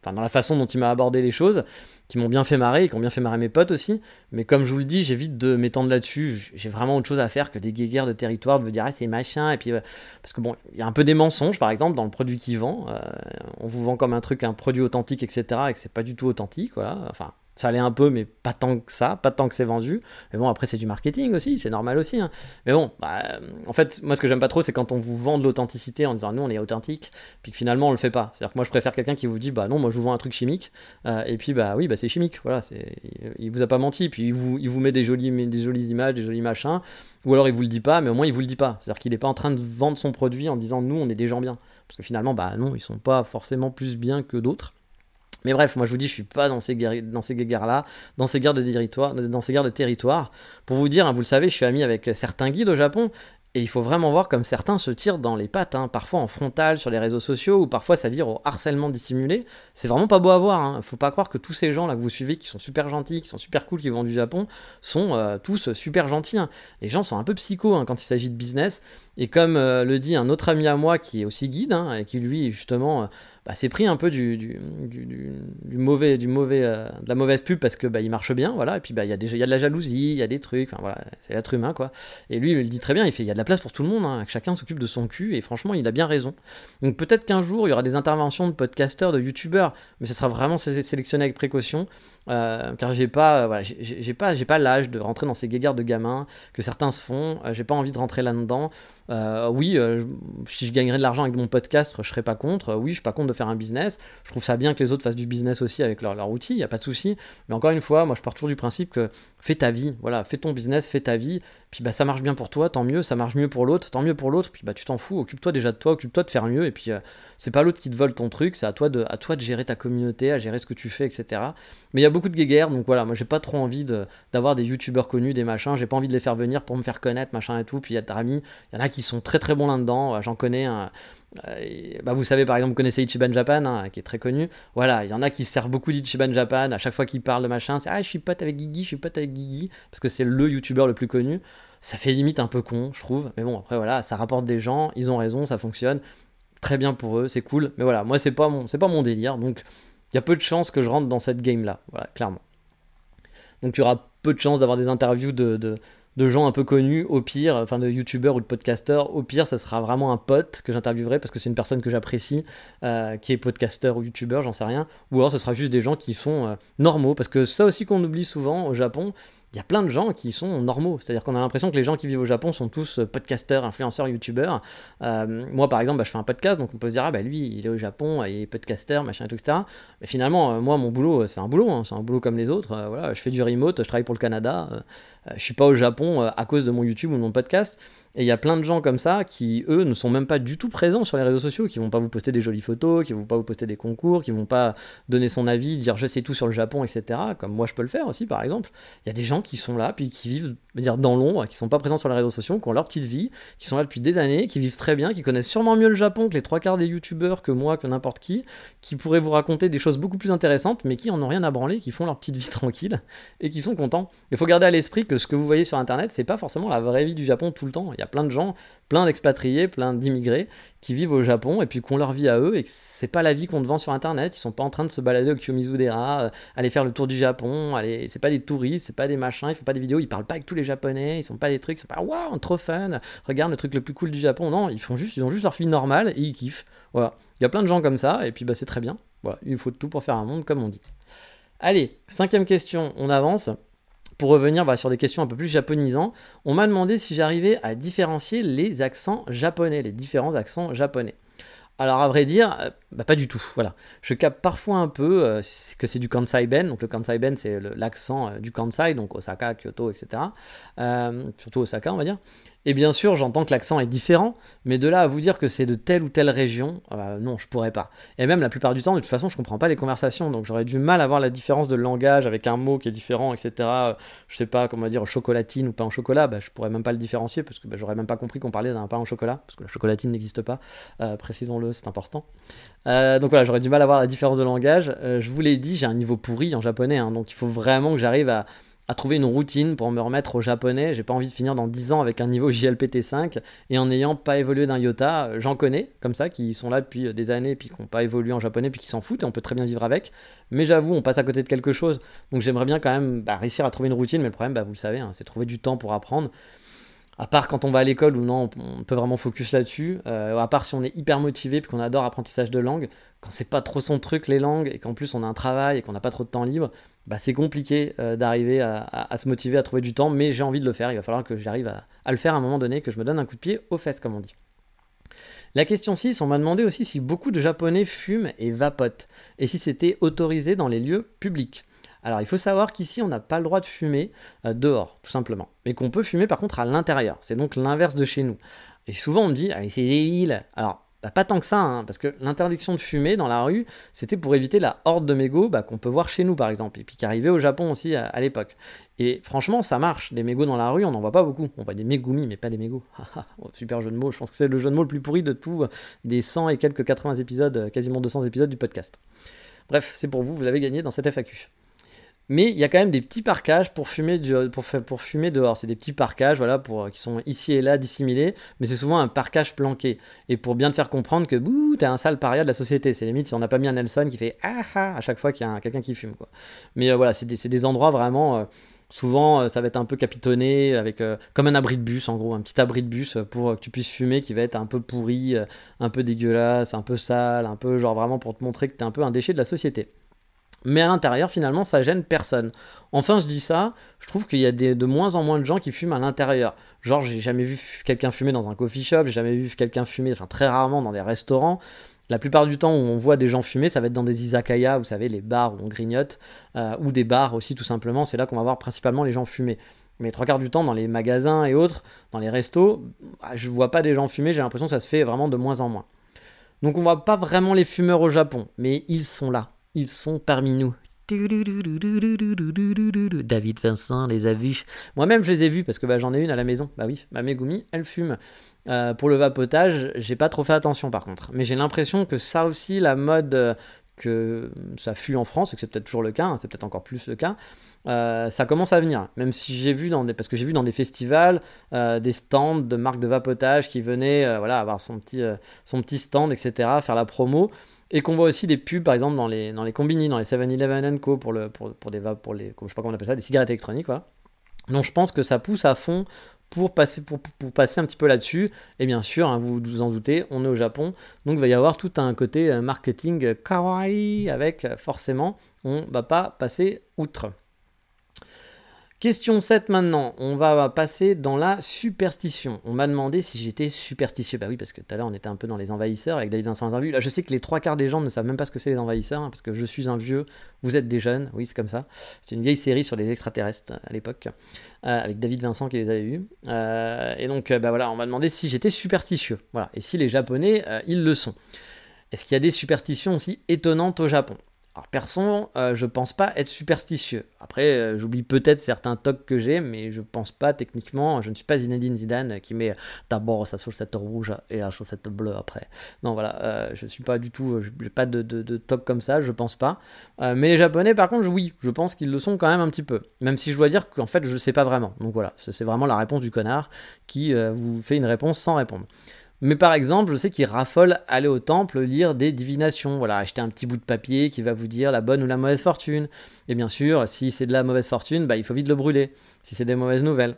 enfin dans la façon dont il m'a abordé les choses, qui m'ont bien fait marrer et qui ont bien fait marrer mes potes aussi. Mais comme je vous le dis, j'évite de m'étendre là-dessus. J'ai vraiment autre chose à faire que des guéguerres de territoire, de me dire ah, c'est machin. Et puis, parce que bon, il y a un peu des mensonges par exemple dans le produit qu'ils vend. on vous vend comme un truc, un produit authentique, etc. et que c'est pas du tout authentique, voilà. Enfin, ça allait un peu, mais pas tant que ça, pas tant que c'est vendu. Mais bon, après, c'est du marketing aussi, c'est normal aussi. Hein. Mais bon, bah, en fait, moi, ce que j'aime pas trop, c'est quand on vous vend de l'authenticité en disant nous, on est authentique, puis que finalement, on le fait pas. C'est-à-dire que moi, je préfère quelqu'un qui vous dit bah non, moi, je vous vends un truc chimique, euh, et puis bah oui, bah c'est chimique, voilà, il vous a pas menti, puis il vous, il vous met des jolies, des jolies images, des jolis machins, ou alors il vous le dit pas, mais au moins il vous le dit pas. C'est-à-dire qu'il n'est pas en train de vendre son produit en disant nous, on est des gens bien. Parce que finalement, bah non, ils sont pas forcément plus bien que d'autres. Mais bref, moi je vous dis, je suis pas dans ces guerres, dans ces guerres-là, dans ces guerres de territoire, dans ces guerres de territoire. Pour vous dire, hein, vous le savez, je suis ami avec certains guides au Japon, et il faut vraiment voir comme certains se tirent dans les pattes, hein, parfois en frontal sur les réseaux sociaux, ou parfois ça vire au harcèlement dissimulé. C'est vraiment pas beau à voir. Hein. Faut pas croire que tous ces gens là que vous suivez, qui sont super gentils, qui sont super cool, qui vont du Japon, sont euh, tous super gentils. Les gens sont un peu psychos quand il s'agit de business. Et comme euh, le dit un autre ami à moi qui est aussi guide, et qui lui justement euh, bah, s'est pris un peu du, mauvais, du mauvais, de la mauvaise pub parce que bah, il marche bien, voilà. Et puis bah, il y a il y a de la jalousie, il y a des trucs, enfin voilà, c'est l'être humain quoi. Et lui il le dit très bien, il fait, y a de la place pour tout le monde, hein, chacun s'occupe de son cul, et franchement, il a bien raison. Donc peut-être qu'un jour, il y aura des interventions de podcasteurs, de youtubeurs, mais ce sera vraiment sélectionné avec précaution. Euh, car j'ai pas, voilà, j'ai pas, j'ai pas l'âge de rentrer dans ces guéguerres de gamins que certains se font. Euh, j'ai pas envie de rentrer là-dedans. Euh, oui, si je gagnerais de l'argent avec mon podcast, je serais pas contre. oui, je suis pas contre de faire un business. Je trouve ça bien que les autres fassent du business aussi avec leur, leur outil. Il y a pas de souci. Mais encore une fois, moi, je pars toujours du principe que fais ta vie. Voilà, fais ton business, fais ta vie. Puis bah ça marche bien pour toi, tant mieux. Ça marche mieux pour l'autre, tant mieux pour l'autre. Puis bah tu t'en fous. Occupe-toi déjà de toi, occupe-toi de faire mieux. Et puis c'est pas l'autre qui te vole ton truc. C'est à toi de, à toi de gérer ta communauté, à gérer ce que tu fais, etc. Mais il y a beaucoup de guéguerres, donc voilà, moi j'ai pas trop envie d'avoir des youtubeurs connus, des machins, j'ai pas envie de les faire venir pour me faire connaître, machin et tout. Puis il y a amis, il y en a qui sont très très bons là-dedans, j'en connais un. Euh, bah vous savez par exemple, vous connaissez Ichiban Japan, hein, qui est très connu. Voilà, il y en a qui se servent beaucoup d'Ichiban Japan. À chaque fois qu'ils parlent de machin, c'est ah je suis pote avec Gigi, je suis pote avec Gigi, parce que c'est le youtubeur le plus connu. Ça fait limite un peu con, je trouve. Mais bon, après voilà, ça rapporte des gens, ils ont raison, ça fonctionne. Très bien pour eux, c'est cool. Mais voilà, moi c'est pas mon, pas mon délire. Donc il y a peu de chances que je rentre dans cette game là. Voilà, clairement. Donc tu auras peu de chances d'avoir des interviews de, gens un peu connus, au pire, enfin de youtubeurs ou de podcasteurs. Au pire, ça sera vraiment un pote que j'interviewerai parce que c'est une personne que j'apprécie, euh, qui est podcasteur ou youtubeur, j'en sais rien. Ou alors ce sera juste des gens qui sont euh, normaux. Parce que ça aussi qu'on oublie souvent au Japon, il y a plein de gens qui sont normaux. C'est-à-dire qu'on a l'impression que les gens qui vivent au Japon sont tous podcasteurs, influenceurs, youtubeurs. moi, par exemple, bah, je fais un podcast, donc on peut se dire, ah bah lui, il est au Japon, il est podcasteur, machin et tout, etc. Mais finalement, moi, mon boulot, c'est un boulot, hein. c'est un boulot comme les autres. voilà, je fais du remote, je travaille pour le Canada. je suis pas au Japon à cause de mon YouTube ou de mon podcast. Et il y a plein de gens comme ça qui, eux, ne sont même pas du tout présents sur les réseaux sociaux, qui vont pas vous poster des jolies photos, qui vont pas vous poster des concours, qui vont pas donner son avis, dire je sais tout sur le Japon, etc. Comme moi je peux le faire aussi, par exemple. Il y a des gens qui sont là, puis qui vivent dire, dans l'ombre, qui sont pas présents sur les réseaux sociaux, qui ont leur petite vie, qui sont là depuis des années, qui vivent très bien, qui connaissent sûrement mieux le Japon que les trois quarts des youtubeurs, que moi, que n'importe qui, qui pourraient vous raconter des choses beaucoup plus intéressantes, mais qui en ont rien à branler, qui font leur petite vie tranquille et qui sont contents. Il faut garder à l'esprit que ce que vous voyez sur internet, c'est pas forcément la vraie vie du Japon tout le temps. Il y a plein de gens plein d'expatriés, plein d'immigrés qui vivent au Japon et puis qu'on leur vie à eux et que c'est pas la vie qu'on te vend sur internet. Ils sont pas en train de se balader au Kiyomizu-dera, euh, aller faire le tour du Japon, aller... c'est pas des touristes, c'est pas des machins, ils font pas des vidéos, ils parlent pas avec tous les japonais, ils sont pas des trucs, c'est pas waouh, trop fun, regarde le truc le plus cool du Japon. Non, ils font juste, ils ont juste leur vie normale et ils kiffent. Voilà. Il y a plein de gens comme ça et puis bah c'est très bien. Voilà, il faut tout pour faire un monde comme on dit. Allez, cinquième question, on avance pour revenir bah, sur des questions un peu plus japonisants, on m'a demandé si j'arrivais à différencier les accents japonais, les différents accents japonais. Alors à vrai dire, euh, bah, pas du tout. Voilà, je capte parfois un peu euh, que c'est du Kansai Ben. Donc le Kansai Ben, c'est l'accent euh, du Kansai, donc Osaka, Kyoto, etc. surtout Osaka, on va dire. Et bien sûr, j'entends que l'accent est différent, mais de là à vous dire que c'est de telle ou telle région, euh, non, je pourrais pas. Et même la plupart du temps, de toute façon, je comprends pas les conversations, donc j'aurais du mal à voir la différence de langage avec un mot qui est différent, etc. Je sais pas comment dire chocolatine ou pain au chocolat, bah, je pourrais même pas le différencier parce que bah, j'aurais même pas compris qu'on parlait d'un pain au chocolat, parce que la chocolatine n'existe pas. Euh, précisons-le, c'est important. Euh, donc voilà, j'aurais du mal à voir la différence de langage. je vous l'ai dit, j'ai un niveau pourri en japonais, hein, donc il faut vraiment que j'arrive à à trouver une routine pour me remettre au japonais. J'ai pas envie de finir dans 10 ans avec un niveau JLPT 5 et en n'ayant pas évolué d'un iota. J'en connais comme ça qui sont là depuis des années puis qui n'ont pas évolué en japonais puis qui s'en foutent et on peut très bien vivre avec. Mais j'avoue, on passe à côté de quelque chose. Donc j'aimerais bien quand même bah, réussir à trouver une routine. Mais le problème, bah, vous le savez, hein, c'est trouver du temps pour apprendre. À part quand on va à l'école où non, on peut vraiment focus là-dessus. Euh, à part si on est hyper motivé puis qu'on adore l'apprentissage de langue. Quand c'est pas trop son truc les langues et qu'en plus on a un travail et qu'on n'a pas trop de temps libre, bah, c'est compliqué euh, d'arriver à, se motiver, à trouver du temps, mais j'ai envie de le faire. Il va falloir que j'arrive à, le faire à un moment donné, que je me donne un coup de pied aux fesses, comme on dit. La question 6, on m'a demandé aussi si beaucoup de Japonais fument et vapotent, et si c'était autorisé dans les lieux publics. Alors il faut savoir qu'ici on n'a pas le droit de fumer euh, dehors, tout simplement, mais qu'on peut fumer par contre à l'intérieur. C'est donc l'inverse de chez nous. Et souvent on me dit, ah mais c'est débile. Alors bah, pas tant que ça, hein, parce que l'interdiction de fumer dans la rue, c'était pour éviter la horde de mégots bah, qu'on peut voir chez nous par exemple, et puis qui arrivait au Japon aussi à, l'époque. Et franchement, ça marche. Des mégots dans la rue, on n'en voit pas beaucoup. On voit des mégoumi, mais pas des mégots. Oh, super jeu de mots. Je pense que c'est le jeu de mots le plus pourri de tous des 100 et quelques 80 épisodes, quasiment 200 épisodes du podcast. Bref, c'est pour vous, vous avez gagné dans cette FAQ. Mais il y a quand même des petits parcages pour fumer, pour, fumer dehors. C'est des petits parcages voilà, pour, qui sont ici et là dissimulés, mais c'est souvent un parcage planqué. Et pour bien te faire comprendre que bouh, t'es un sale paria de la société. C'est limite si on n'a pas mis un Nelson qui fait ah ah à chaque fois qu'il y a quelqu'un qui fume. Mais euh, voilà, c'est des, endroits vraiment. Euh, souvent, euh, ça va être un peu capitonné, avec comme un abri de bus, en gros, un petit abri de bus pour que tu puisses fumer qui va être un peu pourri, un peu dégueulasse, un peu sale, un peu genre vraiment pour te montrer que t'es un peu un déchet de la société. Mais à l'intérieur, finalement, ça gêne personne. Enfin, je dis ça, je trouve qu'il y a de moins en moins de gens qui fument à l'intérieur. Genre, j'ai jamais vu quelqu'un fumer dans un coffee shop, j'ai jamais vu quelqu'un fumer, enfin très rarement dans des restaurants. La plupart du temps où on voit des gens fumer, ça va être dans des izakaya, vous savez, les bars où on grignote, euh, ou des bars aussi tout simplement. C'est là qu'on va voir principalement les gens fumer. Mais trois quarts du temps, dans les magasins et autres, dans les restos, bah, je vois pas des gens fumer, j'ai l'impression que ça se fait vraiment de moins en moins. Donc on voit pas vraiment les fumeurs au Japon, mais ils sont là ils sont parmi nous. David Vincent les a vus. Moi-même, je les ai vus parce que bah, j'en ai une à la maison. Bah oui, ma Megumi, elle fume. Euh, pour le vapotage, j'ai pas trop fait attention par contre. Mais j'ai l'impression que ça aussi, la mode euh, que ça fut en France, et que c'est peut-être toujours le cas, hein, c'est peut-être encore plus le cas, euh, ça commence à venir. Même si j'ai vu dans des, parce que j'ai vu dans des festivals des stands de marques de vapotage qui venaient, voilà, avoir son petit, son petit stand, etc., faire la promo. Et qu'on voit aussi des pubs, par exemple, dans les, dans les combini, dans les 7-Eleven Co. pour, le, pour, pour, des, pour les, je sais pas comment on appelle ça, des cigarettes électroniques, quoi. Donc je pense que ça pousse à fond pour passer, pour, passer un petit peu là-dessus. Et bien sûr, hein, vous vous en doutez, on est au Japon, donc il va y avoir tout un côté euh, marketing kawaii avec, forcément, on va pas passer outre. Question 7 maintenant, on va passer dans la superstition. On m'a demandé si j'étais superstitieux. Bah oui, parce que tout à l'heure on était un peu dans les envahisseurs avec David Vincent. Là je sais que les trois quarts des gens ne savent même pas ce que c'est les envahisseurs, hein, parce que je suis un vieux, vous êtes des jeunes, oui c'est comme ça. C'est une vieille série sur les extraterrestres à l'époque, euh, avec David Vincent qui les avait eus. Euh, et donc bah voilà, on m'a demandé si j'étais superstitieux. Voilà, et si les Japonais, euh, ils le sont. Est-ce qu'il y a des superstitions aussi étonnantes au Japon? Alors perso, euh, je pense pas être superstitieux. Après, euh, j'oublie peut-être certains tocs que j'ai, mais je pense pas techniquement. Je ne suis pas Zinedine Zidane qui met d'abord sa chaussette rouge et la chaussette bleue après. Non, voilà, euh, je suis pas du tout. J'ai pas de, de, toc comme ça, je pense pas. mais les Japonais, par contre, oui, je pense qu'ils le sont quand même un petit peu. Même si je dois dire qu'en fait, je sais pas vraiment. Donc voilà, c'est vraiment la réponse du connard qui vous fait une réponse sans répondre. Mais par exemple, je sais qu'il raffole aller au temple lire des divinations. Voilà, acheter un petit bout de papier qui va vous dire la bonne ou la mauvaise fortune. Et bien sûr, si c'est de la mauvaise fortune, bah, il faut vite le brûler. Si c'est des mauvaises nouvelles.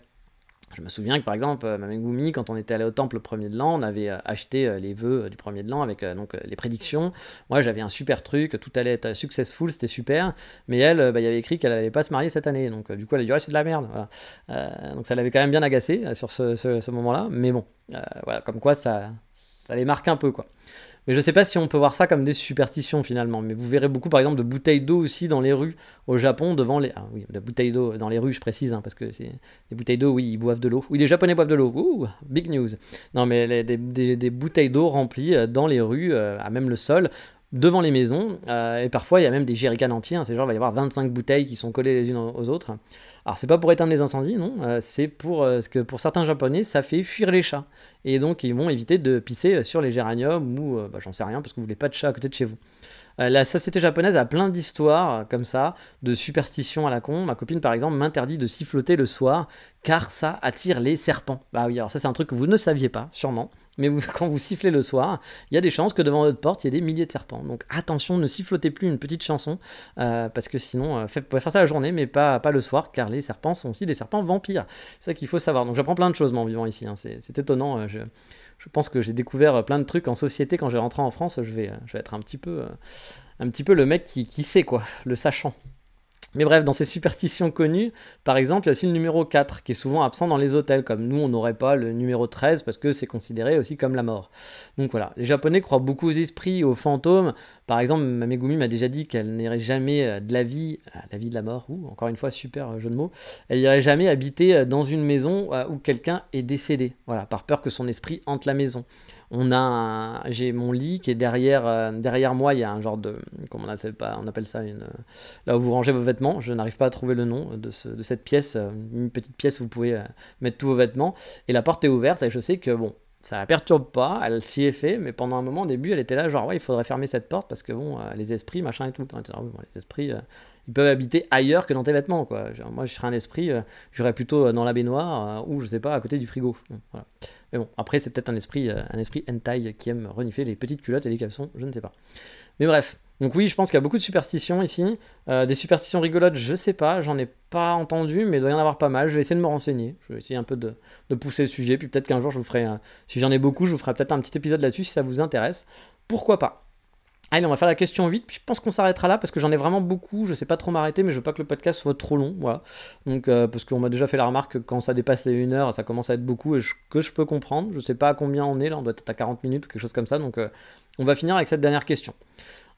Je me souviens que par exemple, euh, Mamegumi, quand on était allé au temple le premier de l'an, on avait euh, acheté euh, les vœux du premier de l'an avec donc les prédictions. Moi, j'avais un super truc, tout allait être successful, c'était super. Mais elle, bah, il y avait écrit qu'elle n'allait pas se marier cette année. Donc, du coup, elle a dit, ouais, c'est de la merde. donc, ça l'avait quand même bien agacé sur ce, ce moment-là. Mais bon, voilà, comme quoi ça, ça les marque un peu, quoi. Mais je sais pas si on peut voir ça comme des superstitions finalement. Mais vous verrez beaucoup par exemple de bouteilles d'eau aussi dans les rues au Japon devant les. Ah oui, de bouteilles d'eau dans les rues, je précise, hein, parce que c'est des bouteilles d'eau, oui, ils boivent de l'eau. Oui, les Japonais boivent de l'eau. Ouh, big news. Non, mais des, bouteilles d'eau remplies euh, dans les rues, euh, à même le sol, devant les maisons. Euh, et parfois, il y a même des jerrycans entiers. Hein, c'est genre, il va y avoir 25 bouteilles qui sont collées les unes aux autres. Alors, c'est pas pour éteindre les incendies, non. Euh, c'est pour euh, ce que pour certains Japonais, ça fait fuir les chats. Et donc, ils vont éviter de pisser sur les géraniums ou, bah, j'en sais rien, parce que vous voulez pas de chat à côté de chez vous. La société japonaise a plein d'histoires comme ça, de superstitions à la con. Ma copine, par exemple, m'interdit de siffloter le soir car ça attire les serpents. Bah oui, alors ça, c'est un truc que vous ne saviez pas, sûrement mais quand vous sifflez le soir, il y a des chances que devant votre porte, il y ait des milliers de serpents. Donc attention, ne sifflotez plus une petite chanson, euh, parce que sinon, euh, vous pouvez faire ça la journée, mais pas, pas le soir, car les serpents sont aussi des serpents vampires. C'est ça qu'il faut savoir. Donc j'apprends plein de choses en vivant ici, hein. c'est étonnant. Euh, je, je, pense que j'ai découvert plein de trucs en société quand je rentrer en France, je vais, je vais être un petit peu, un petit peu le mec qui sait, quoi, le sachant. Mais bref, dans ces superstitions connues, par exemple, il y a aussi le numéro 4 qui est souvent absent dans les hôtels, comme nous on n'aurait pas le numéro 13 parce que c'est considéré aussi comme la mort. Donc voilà, les Japonais croient beaucoup aux esprits, aux fantômes. Par exemple, Mamegumi m'a déjà dit qu'elle n'irait jamais euh, de la vie, euh, la vie de la mort, ou encore une fois, super jeu de mots, elle n'irait jamais habiter euh, dans une maison où quelqu'un est décédé, voilà, par peur que son esprit hante la maison on a j'ai mon lit qui est derrière euh, derrière moi il y a un genre de comment on appelle pas on appelle ça une là où vous rangez vos vêtements je n'arrive pas à trouver le nom de, de cette pièce euh, une petite pièce où vous pouvez euh, mettre tous vos vêtements et la porte est ouverte et je sais que bon ça la perturbe pas, elle s'y est fait, mais pendant un moment au début, elle était là, genre ouais, il faudrait fermer cette porte parce que bon, les esprits, machin et tout. les esprits, ils peuvent habiter ailleurs que dans tes vêtements, quoi. moi, je serais un esprit, j'aurais plutôt dans la baignoire ou je sais pas, à côté du frigo. Mais bon, après, c'est peut-être un esprit, euh, un esprit hentai qui aime renifler les petites culottes et les caleçons, je ne sais pas. Mais bref. Donc oui, je pense qu'il y a beaucoup de superstitions ici. Euh, des superstitions rigolotes, je sais pas, j'en ai pas entendu, mais il doit y en avoir pas mal. Je vais essayer de me renseigner. Je vais essayer un peu de, pousser le sujet. Puis peut-être qu'un jour, je vous ferai, si j'en ai beaucoup, je vous ferai peut-être un petit épisode là-dessus si ça vous intéresse. Pourquoi pas? Allez, on va faire la question 8, puis je pense qu'on s'arrêtera là parce que j'en ai vraiment beaucoup, je sais pas trop m'arrêter, mais je veux pas que le podcast soit trop long, voilà. Donc, euh, parce qu'on m'a déjà fait la remarque que quand ça dépasse les 1 heure, ça commence à être beaucoup, et que je peux comprendre, je sais pas à combien on est, là, on doit être à 40 minutes ou quelque chose comme ça, donc euh, on va finir avec cette dernière question.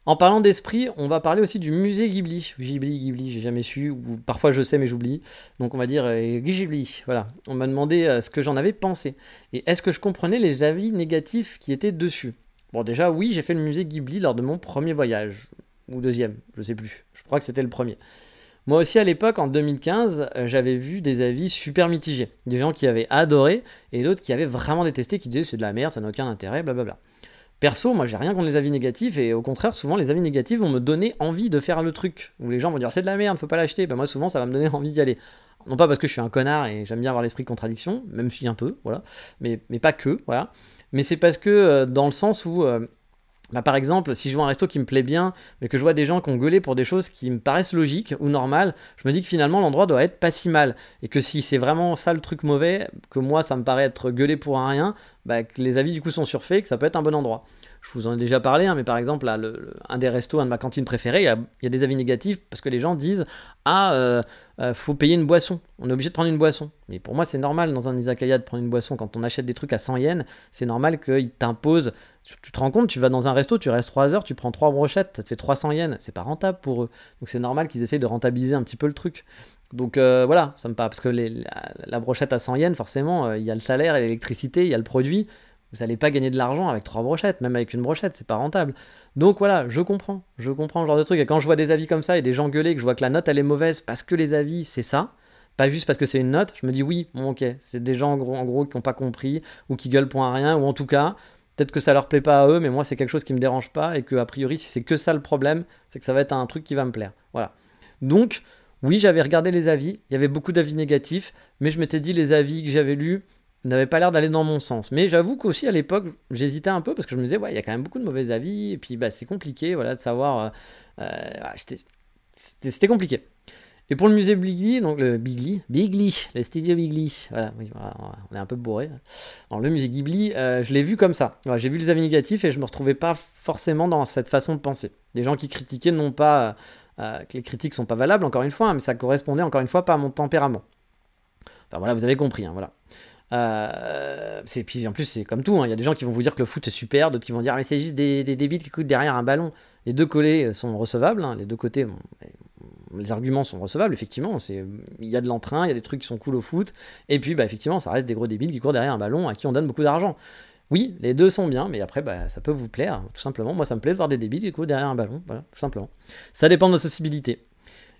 En parlant d'esprit, on va parler aussi du musée Ghibli. Ghibli, Ghibli, j'ai jamais su, ou parfois je sais mais j'oublie. Donc on va dire euh, Ghibli. Voilà. On m'a demandé ce que j'en avais pensé. Et est-ce que je comprenais les avis négatifs qui étaient dessus? Bon, déjà, oui, j'ai fait le musée Ghibli lors de mon premier voyage. Ou deuxième, je sais plus. Je crois que c'était le premier. Moi aussi, à l'époque, en 2015, euh, j'avais vu des avis super mitigés. Des gens qui avaient adoré et d'autres qui avaient vraiment détesté, qui disaient c'est de la merde, ça n'a aucun intérêt, blablabla. Perso, moi j'ai rien contre les avis négatifs et au contraire, souvent les avis négatifs vont me donner envie de faire le truc. Où les gens vont dire c'est de la merde, faut pas l'acheter. Ben, moi souvent ça va me donner envie d'y aller. Non pas parce que je suis un connard et j'aime bien avoir l'esprit de contradiction, même si un peu, voilà. Mais, mais pas que, voilà mais c'est parce que euh, dans le sens où, euh, bah, par exemple, si je vois un resto qui me plaît bien, mais que je vois des gens qui ont gueulé pour des choses qui me paraissent logiques ou normales, je me dis que finalement l'endroit doit être pas si mal. Et que si c'est vraiment ça le truc mauvais, que moi ça me paraît être gueulé pour un rien, bah, que les avis du coup sont surfaits, que ça peut être un bon endroit. Je vous en ai déjà parlé, hein, mais par exemple, un des restos, un de ma cantine préférée, il y a, il y a des avis négatifs parce que les gens disent Ah, euh, euh, faut payer une boisson. On est obligé de prendre une boisson. Mais pour moi, c'est normal dans un izakaya de prendre une boisson. Quand on achète des trucs à 100 yens, c'est normal qu'ils t'imposent. Tu, tu te rends compte, tu vas dans un resto, tu restes 3 heures, tu prends 3 brochettes, ça te fait 300 yens. C'est pas rentable pour eux. Donc c'est normal qu'ils essayent de rentabiliser un petit peu le truc. Donc euh, voilà, ça me parle. Parce que la, brochette à 100 yens, forcément, euh, il y a le salaire, l'électricité, il y a le produit. Vous n'allez pas gagner de l'argent avec trois brochettes, même avec une brochette, c'est pas rentable. Donc voilà, je comprends, je comprends le genre de truc. Et quand je vois des avis comme ça et des gens gueuler, que je vois que la note elle est mauvaise parce que les avis c'est ça, pas juste parce que c'est une note, je me dis oui, bon ok, c'est des gens en gros, qui n'ont pas compris ou qui gueulent pour un rien, ou en tout cas, peut-être que ça leur plaît pas à eux, mais moi c'est quelque chose qui me dérange pas et que a priori si c'est que ça le problème, c'est que ça va être un truc qui va me plaire. Voilà. Donc oui, j'avais regardé les avis, il y avait beaucoup d'avis négatifs, mais je m'étais dit les avis que j'avais lus n'avaient pas l'air d'aller dans mon sens. Mais j'avoue qu'aussi à l'époque, j'hésitais un peu parce que je me disais, ouais, il y a quand même beaucoup de mauvais avis, et puis bah, c'est compliqué voilà, de savoir. euh, euh, C'était compliqué. Et pour le musée Bigly, donc le Bigly, Bigly, le studio Bigly, voilà, on est un peu bourré. Dans le musée Ghibli, euh, je l'ai vu comme ça. J'ai vu les avis négatifs et je me retrouvais pas forcément dans cette façon de penser. Les gens qui critiquaient non pas euh, que les critiques sont pas valables, encore une fois, hein, mais ça correspondait encore une fois pas à mon tempérament. Enfin voilà, vous avez compris, hein, voilà. Euh, c'est puis en plus c'est comme tout, hein, il y a des gens qui vont vous dire que le foot c'est super, d'autres qui vont dire mais c'est juste des, des débiles qui coûtent derrière un ballon. Les deux collés sont recevables, hein, les deux côtés, les arguments sont recevables effectivement. Il y a de l'entrain, il y a des trucs qui sont cool au foot, et puis bah effectivement ça reste des gros débiles qui courent derrière un ballon à qui on donne beaucoup d'argent. Oui, les deux sont bien, mais après bah, ça peut vous plaire tout simplement. Moi ça me plaît de voir des débiles qui courent derrière un ballon, tout simplement. Ça dépend de notre sensibilité.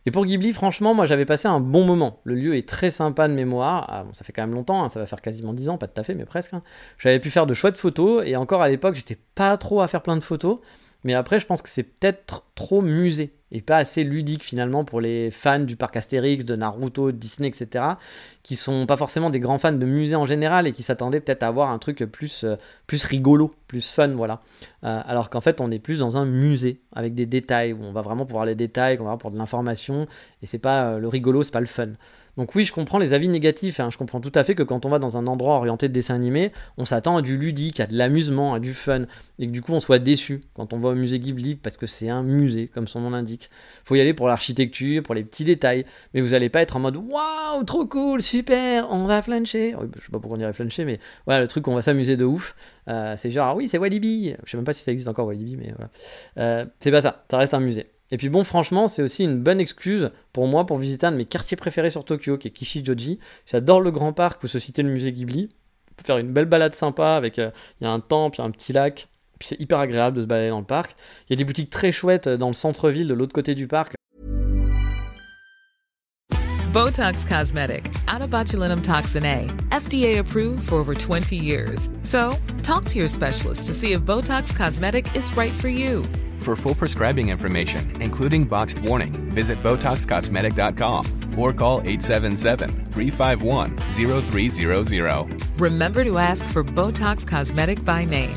Et pour Ghibli, franchement, moi j'avais passé un bon moment. Le lieu est très sympa de mémoire. Ah, ça fait quand même longtemps, hein, ça va faire quasiment 10 ans, pas tout à fait, mais presque. hein. J'avais pu faire de chouettes photos, et encore à l'époque, j'étais pas trop à faire plein de photos. Mais après, je pense que c'est peut-être trop musée et pas assez ludique finalement pour les fans du parc Astérix, de Naruto, de Disney, etc. qui sont pas forcément des grands fans de musée en général et qui s'attendaient peut-être à avoir un truc plus, euh, plus rigolo, plus fun, voilà. Euh, alors qu'en fait, on est plus dans un musée avec des détails où on va vraiment pour voir les détails, qu'on va pour de l'information et c'est pas euh, le rigolo, c'est pas le fun. Donc oui, je comprends les avis négatifs. hein. Je comprends tout à fait que quand on va dans un endroit orienté de dessin animé, on s'attend à du ludique, à de l'amusement, à du fun, et que du coup on soit déçu quand on va au musée Ghibli parce que c'est un musée, comme son nom l'indique. Faut y aller pour l'architecture, pour les petits détails, mais vous allez pas être en mode waouh, trop cool, super, on va flancher. Je sais pas pourquoi on dirait flancher, mais voilà le truc, on va s'amuser de ouf. Euh, c'est genre ah oui, c'est Walibi. Je sais même pas si ça existe encore Walibi, mais voilà. Euh, c'est pas ça, ça reste un musée. Et puis bon, franchement, c'est aussi une bonne excuse pour moi pour visiter un de mes quartiers préférés sur Tokyo, qui est Kishijoji. J'adore le grand parc où se situe le musée Ghibli. On peut faire une belle balade sympa avec, euh, il y a un temple, il y a un petit lac. Puis c'est hyper agréable de se balader dans le parc. Il y a des boutiques très chouettes euh, dans le centre-ville, de l'autre côté du parc. Botox Cosmetic, out of botulinum toxin A, FDA approved for over 20 years. So, talk to your specialist to see if Botox Cosmetic is right for you. For full prescribing information, including boxed warning, visit BotoxCosmetic.com or call 877-351-0300. Remember to ask for Botox Cosmetic by name.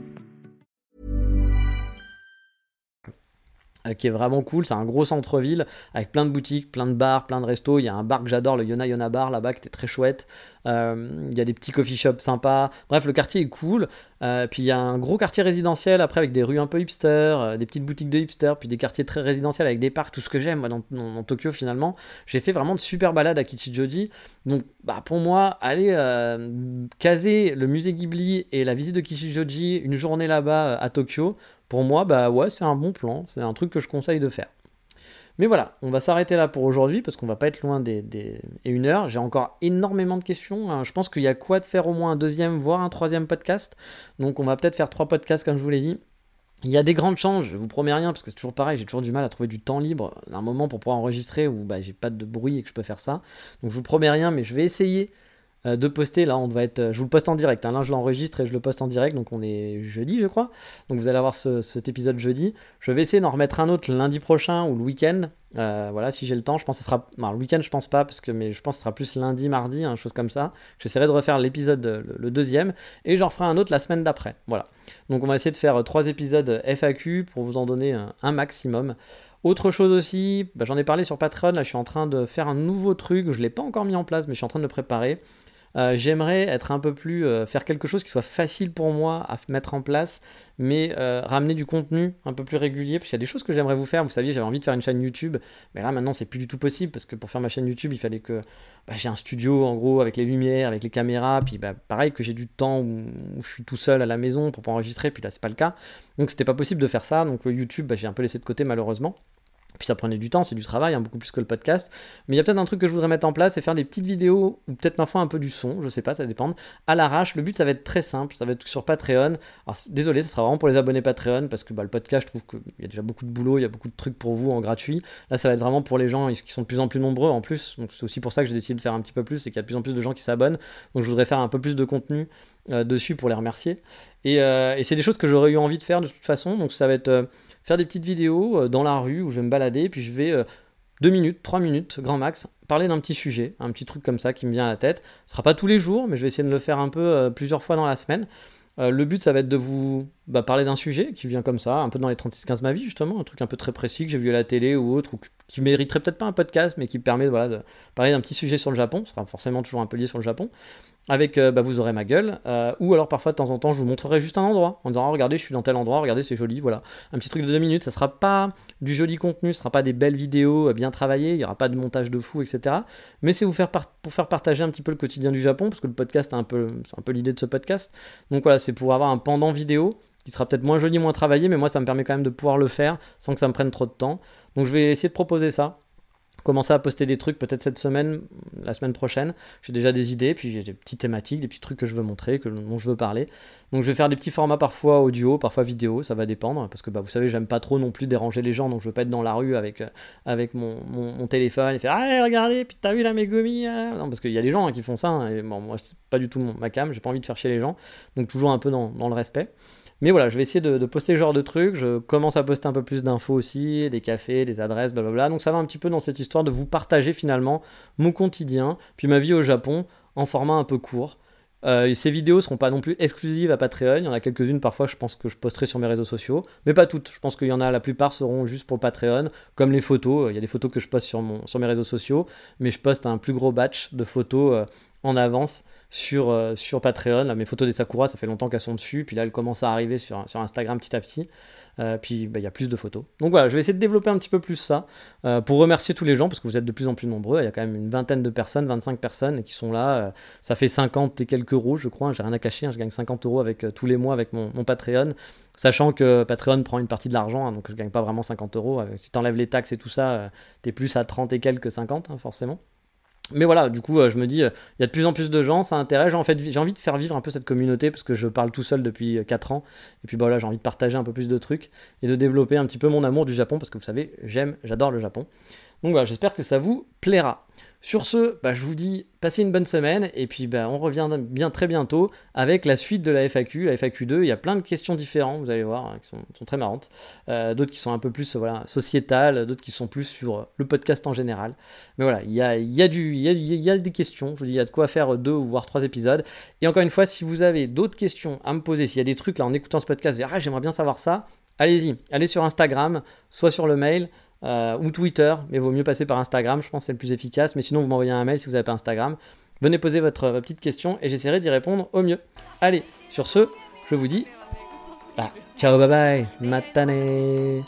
qui est vraiment cool. C'est un gros centre-ville avec plein de boutiques, plein de bars, plein de restos. Il y a un bar que j'adore, le Yona Yona Bar là-bas, qui était très chouette. Euh, il y a des petits coffee shops sympas. Bref, le quartier est cool. Euh, puis il y a un gros quartier résidentiel après avec des rues un peu hipster, euh, des petites boutiques de hipster, puis des quartiers très résidentiels avec des parcs, tout ce que j'aime dans, Tokyo finalement. J'ai fait vraiment de super balades à Kichijoji. Donc bah, pour moi, aller euh, caser le musée Ghibli et la visite de Kichijoji une journée là-bas euh, à Tokyo, pour moi, bah ouais, c'est un bon plan, c'est un truc que je conseille de faire. Mais voilà, on va s'arrêter là pour aujourd'hui parce qu'on va pas être loin des, des... et une heure. J'ai encore énormément de questions. hein. Je pense qu'il y a quoi de faire au moins un deuxième, voire un troisième podcast. Donc on va peut-être faire trois podcasts comme je vous l'ai dit. Il y a des grandes chances, je vous promets rien parce que c'est toujours pareil, j'ai toujours du mal à trouver du temps libre, un moment pour pouvoir enregistrer où bah, j'ai pas de bruit et que je peux faire ça. Donc je vous promets rien, mais je vais essayer de poster. Là, on va être, je vous le poste en direct. hein. Là, je l'enregistre et je le poste en direct. Donc, on est jeudi, je crois. Donc, vous allez avoir ce- cet épisode jeudi. Je vais essayer d'en remettre un autre lundi prochain ou le week-end. voilà, si j'ai le temps, je pense que ce sera. le week-end, je pense pas, parce que mais je pense que ce sera plus lundi, mardi, une chose comme ça. J'essaierai de refaire l'épisode, le, deuxième, et j'en ferai un autre la semaine d'après. Voilà. Donc on va essayer de faire trois épisodes FAQ pour vous en donner un, maximum. Autre chose aussi, bah, j'en ai parlé sur Patreon, là je suis en train de faire un nouveau truc, je l'ai pas encore mis en place, mais je suis en train de le préparer. Euh, j'aimerais être un peu plus, euh, faire quelque chose qui soit facile pour moi à mettre en place, mais euh, ramener du contenu un peu plus régulier, parce qu'il y a des choses que j'aimerais vous faire. Vous saviez, j'avais envie de faire une chaîne YouTube, mais là maintenant c'est plus du tout possible, parce que pour faire ma chaîne YouTube, il fallait que bah, j'ai un studio en gros avec les lumières, avec les caméras, puis bah, pareil que j'ai du temps où, je suis tout seul à la maison pour pouvoir enregistrer, puis là c'est pas le cas. Donc c'était pas possible de faire ça, donc YouTube, bah, j'ai un peu laissé de côté malheureusement. Puis ça prenait du temps, c'est du travail, hein, beaucoup plus que le podcast. Mais il y a peut-être un truc que je voudrais mettre en place, c'est faire des petites vidéos, ou peut-être parfois un peu du son, je sais pas, ça dépend. À l'arrache, le but ça va être très simple, ça va être sur Patreon. Alors désolé, ça sera vraiment pour les abonnés Patreon, parce que bah, le podcast, je trouve qu'il y a déjà beaucoup de boulot, il y a beaucoup de trucs pour vous en gratuit. Là, ça va être vraiment pour les gens qui sont de plus en plus nombreux en plus. Donc c'est aussi pour ça que j'ai décidé de faire un petit peu plus, c'est qu'il y a de plus en plus de gens qui s'abonnent. Donc je voudrais faire un peu plus de contenu euh, dessus pour les remercier. Et, euh, et c'est des choses que j'aurais eu envie de faire de toute façon, donc ça va être. Euh, faire des petites vidéos euh, dans la rue où je vais me balader, puis je vais 2 euh, minutes, 3 minutes, grand max, parler d'un petit sujet, un petit truc comme ça qui me vient à la tête. Ce sera pas tous les jours, mais je vais essayer de le faire un peu euh, plusieurs fois dans la semaine. le but, ça va être de vous bah, parler d'un sujet qui vient comme ça, un peu dans les 36-15 ma vie, justement, un truc un peu très précis que j'ai vu à la télé ou autre, ou qui mériterait peut-être pas un podcast, mais qui permet voilà, de parler d'un petit sujet sur le Japon. Ce sera forcément toujours un peu lié sur le Japon avec euh, bah, vous aurez ma gueule, euh, ou alors parfois de temps en temps je vous montrerai juste un endroit en disant oh, regardez je suis dans tel endroit, regardez c'est joli, voilà. Un petit truc de deux minutes, ça sera pas du joli contenu, ce sera pas des belles vidéos euh, bien travaillées, il y aura pas de montage de fou, etc. Mais c'est vous pour faire partager un petit peu le quotidien du Japon, parce que le podcast, c'est un peu, un peu l'idée de ce podcast. Donc voilà, c'est pour avoir un pendant vidéo qui sera peut-être moins joli, moins travaillé, mais moi ça me permet quand même de pouvoir le faire sans que ça me prenne trop de temps. Donc je vais essayer de proposer ça commencer à poster des trucs peut-être cette semaine, la semaine prochaine. J'ai déjà des idées, puis j'ai des petites thématiques, des petits trucs que je veux montrer, dont je veux parler. Donc je vais faire des petits formats parfois audio, parfois vidéo, ça va dépendre, parce que bah, vous savez, j'aime pas trop non plus déranger les gens, donc je veux pas être dans la rue avec, euh, avec mon, téléphone et faire Ah, regardez, puis t'as vu la Megumi hein Non, parce qu'il y a des gens hein, qui font ça, hein, et bon, moi c'est pas du tout ma cam, j'ai pas envie de faire chier les gens, donc toujours un peu dans, dans le respect. Mais voilà, je vais essayer de, poster ce genre de trucs. Je commence à poster un peu plus d'infos aussi, des cafés, des adresses, blablabla. Donc ça va un petit peu dans cette histoire de vous partager finalement mon quotidien, puis ma vie au Japon en format un peu court. Euh, ces vidéos seront pas non plus exclusives à Patreon. Il y en a quelques-unes parfois, je pense que je posterai sur mes réseaux sociaux, mais pas toutes. Je pense qu'il y en a, la plupart seront juste pour Patreon, comme les photos. Il y a des photos que je poste sur mes réseaux sociaux, mais je poste un plus gros batch de photos euh, en avance sur, euh, sur Patreon. mes photos des Sakura, ça fait longtemps qu'elles sont dessus. Puis là, elles commencent à arriver sur, sur Instagram petit à petit. Euh, puis bah, il y a plus de photos. Donc voilà, je vais essayer de développer un petit peu plus ça euh, pour remercier tous les gens parce que vous êtes de plus en plus nombreux. Il y a quand même une vingtaine de personnes, 25 personnes qui sont là. ça fait 50 et quelques euros, je crois. J'ai rien à cacher. Hein. je gagne 50 euros avec, tous les mois avec mon, Patreon. Sachant que Patreon prend une partie de l'argent, hein, donc je gagne pas vraiment 50 euros. si tu enlèves les taxes et tout ça, tu es plus à 30 et quelques 50, hein, forcément. Mais voilà, du coup, euh, je me dis, euh, il y a de plus en plus de gens, ça intéresse. En fait, j'ai envie de faire vivre un peu cette communauté parce que je parle tout seul depuis 4 euh, ans. Et puis bah, voilà, j'ai envie de partager un peu plus de trucs et de développer un petit peu mon amour du Japon parce que vous savez, j'aime, j'adore le Japon. Donc voilà, j'espère que ça vous plaira. Sur ce, bah, je vous dis passez une bonne semaine et puis bah, on revient bien très bientôt avec la suite de la FAQ, la FAQ 2. Il y a plein de questions différentes, vous allez voir, hein, qui sont, très marrantes. Euh, d'autres qui sont un peu plus sociétales, d'autres qui sont plus sur le podcast en général. Mais voilà, il y a, des questions. Je vous dis, il y a de quoi faire deux ou voire trois épisodes. Et encore une fois, si vous avez d'autres questions à me poser, s'il y a des trucs là en écoutant ce podcast, ah, j'aimerais bien savoir ça, allez-y, allez sur Instagram, soit sur le mail. Euh, ou Twitter, mais vaut mieux passer par Instagram, je pense c'est le plus efficace. Mais sinon, vous m'envoyez un mail si vous n'avez pas Instagram. Venez poser votre, petite question et j'essaierai d'y répondre au mieux. Allez, sur ce, je vous dis bah, ciao, bye bye, matane.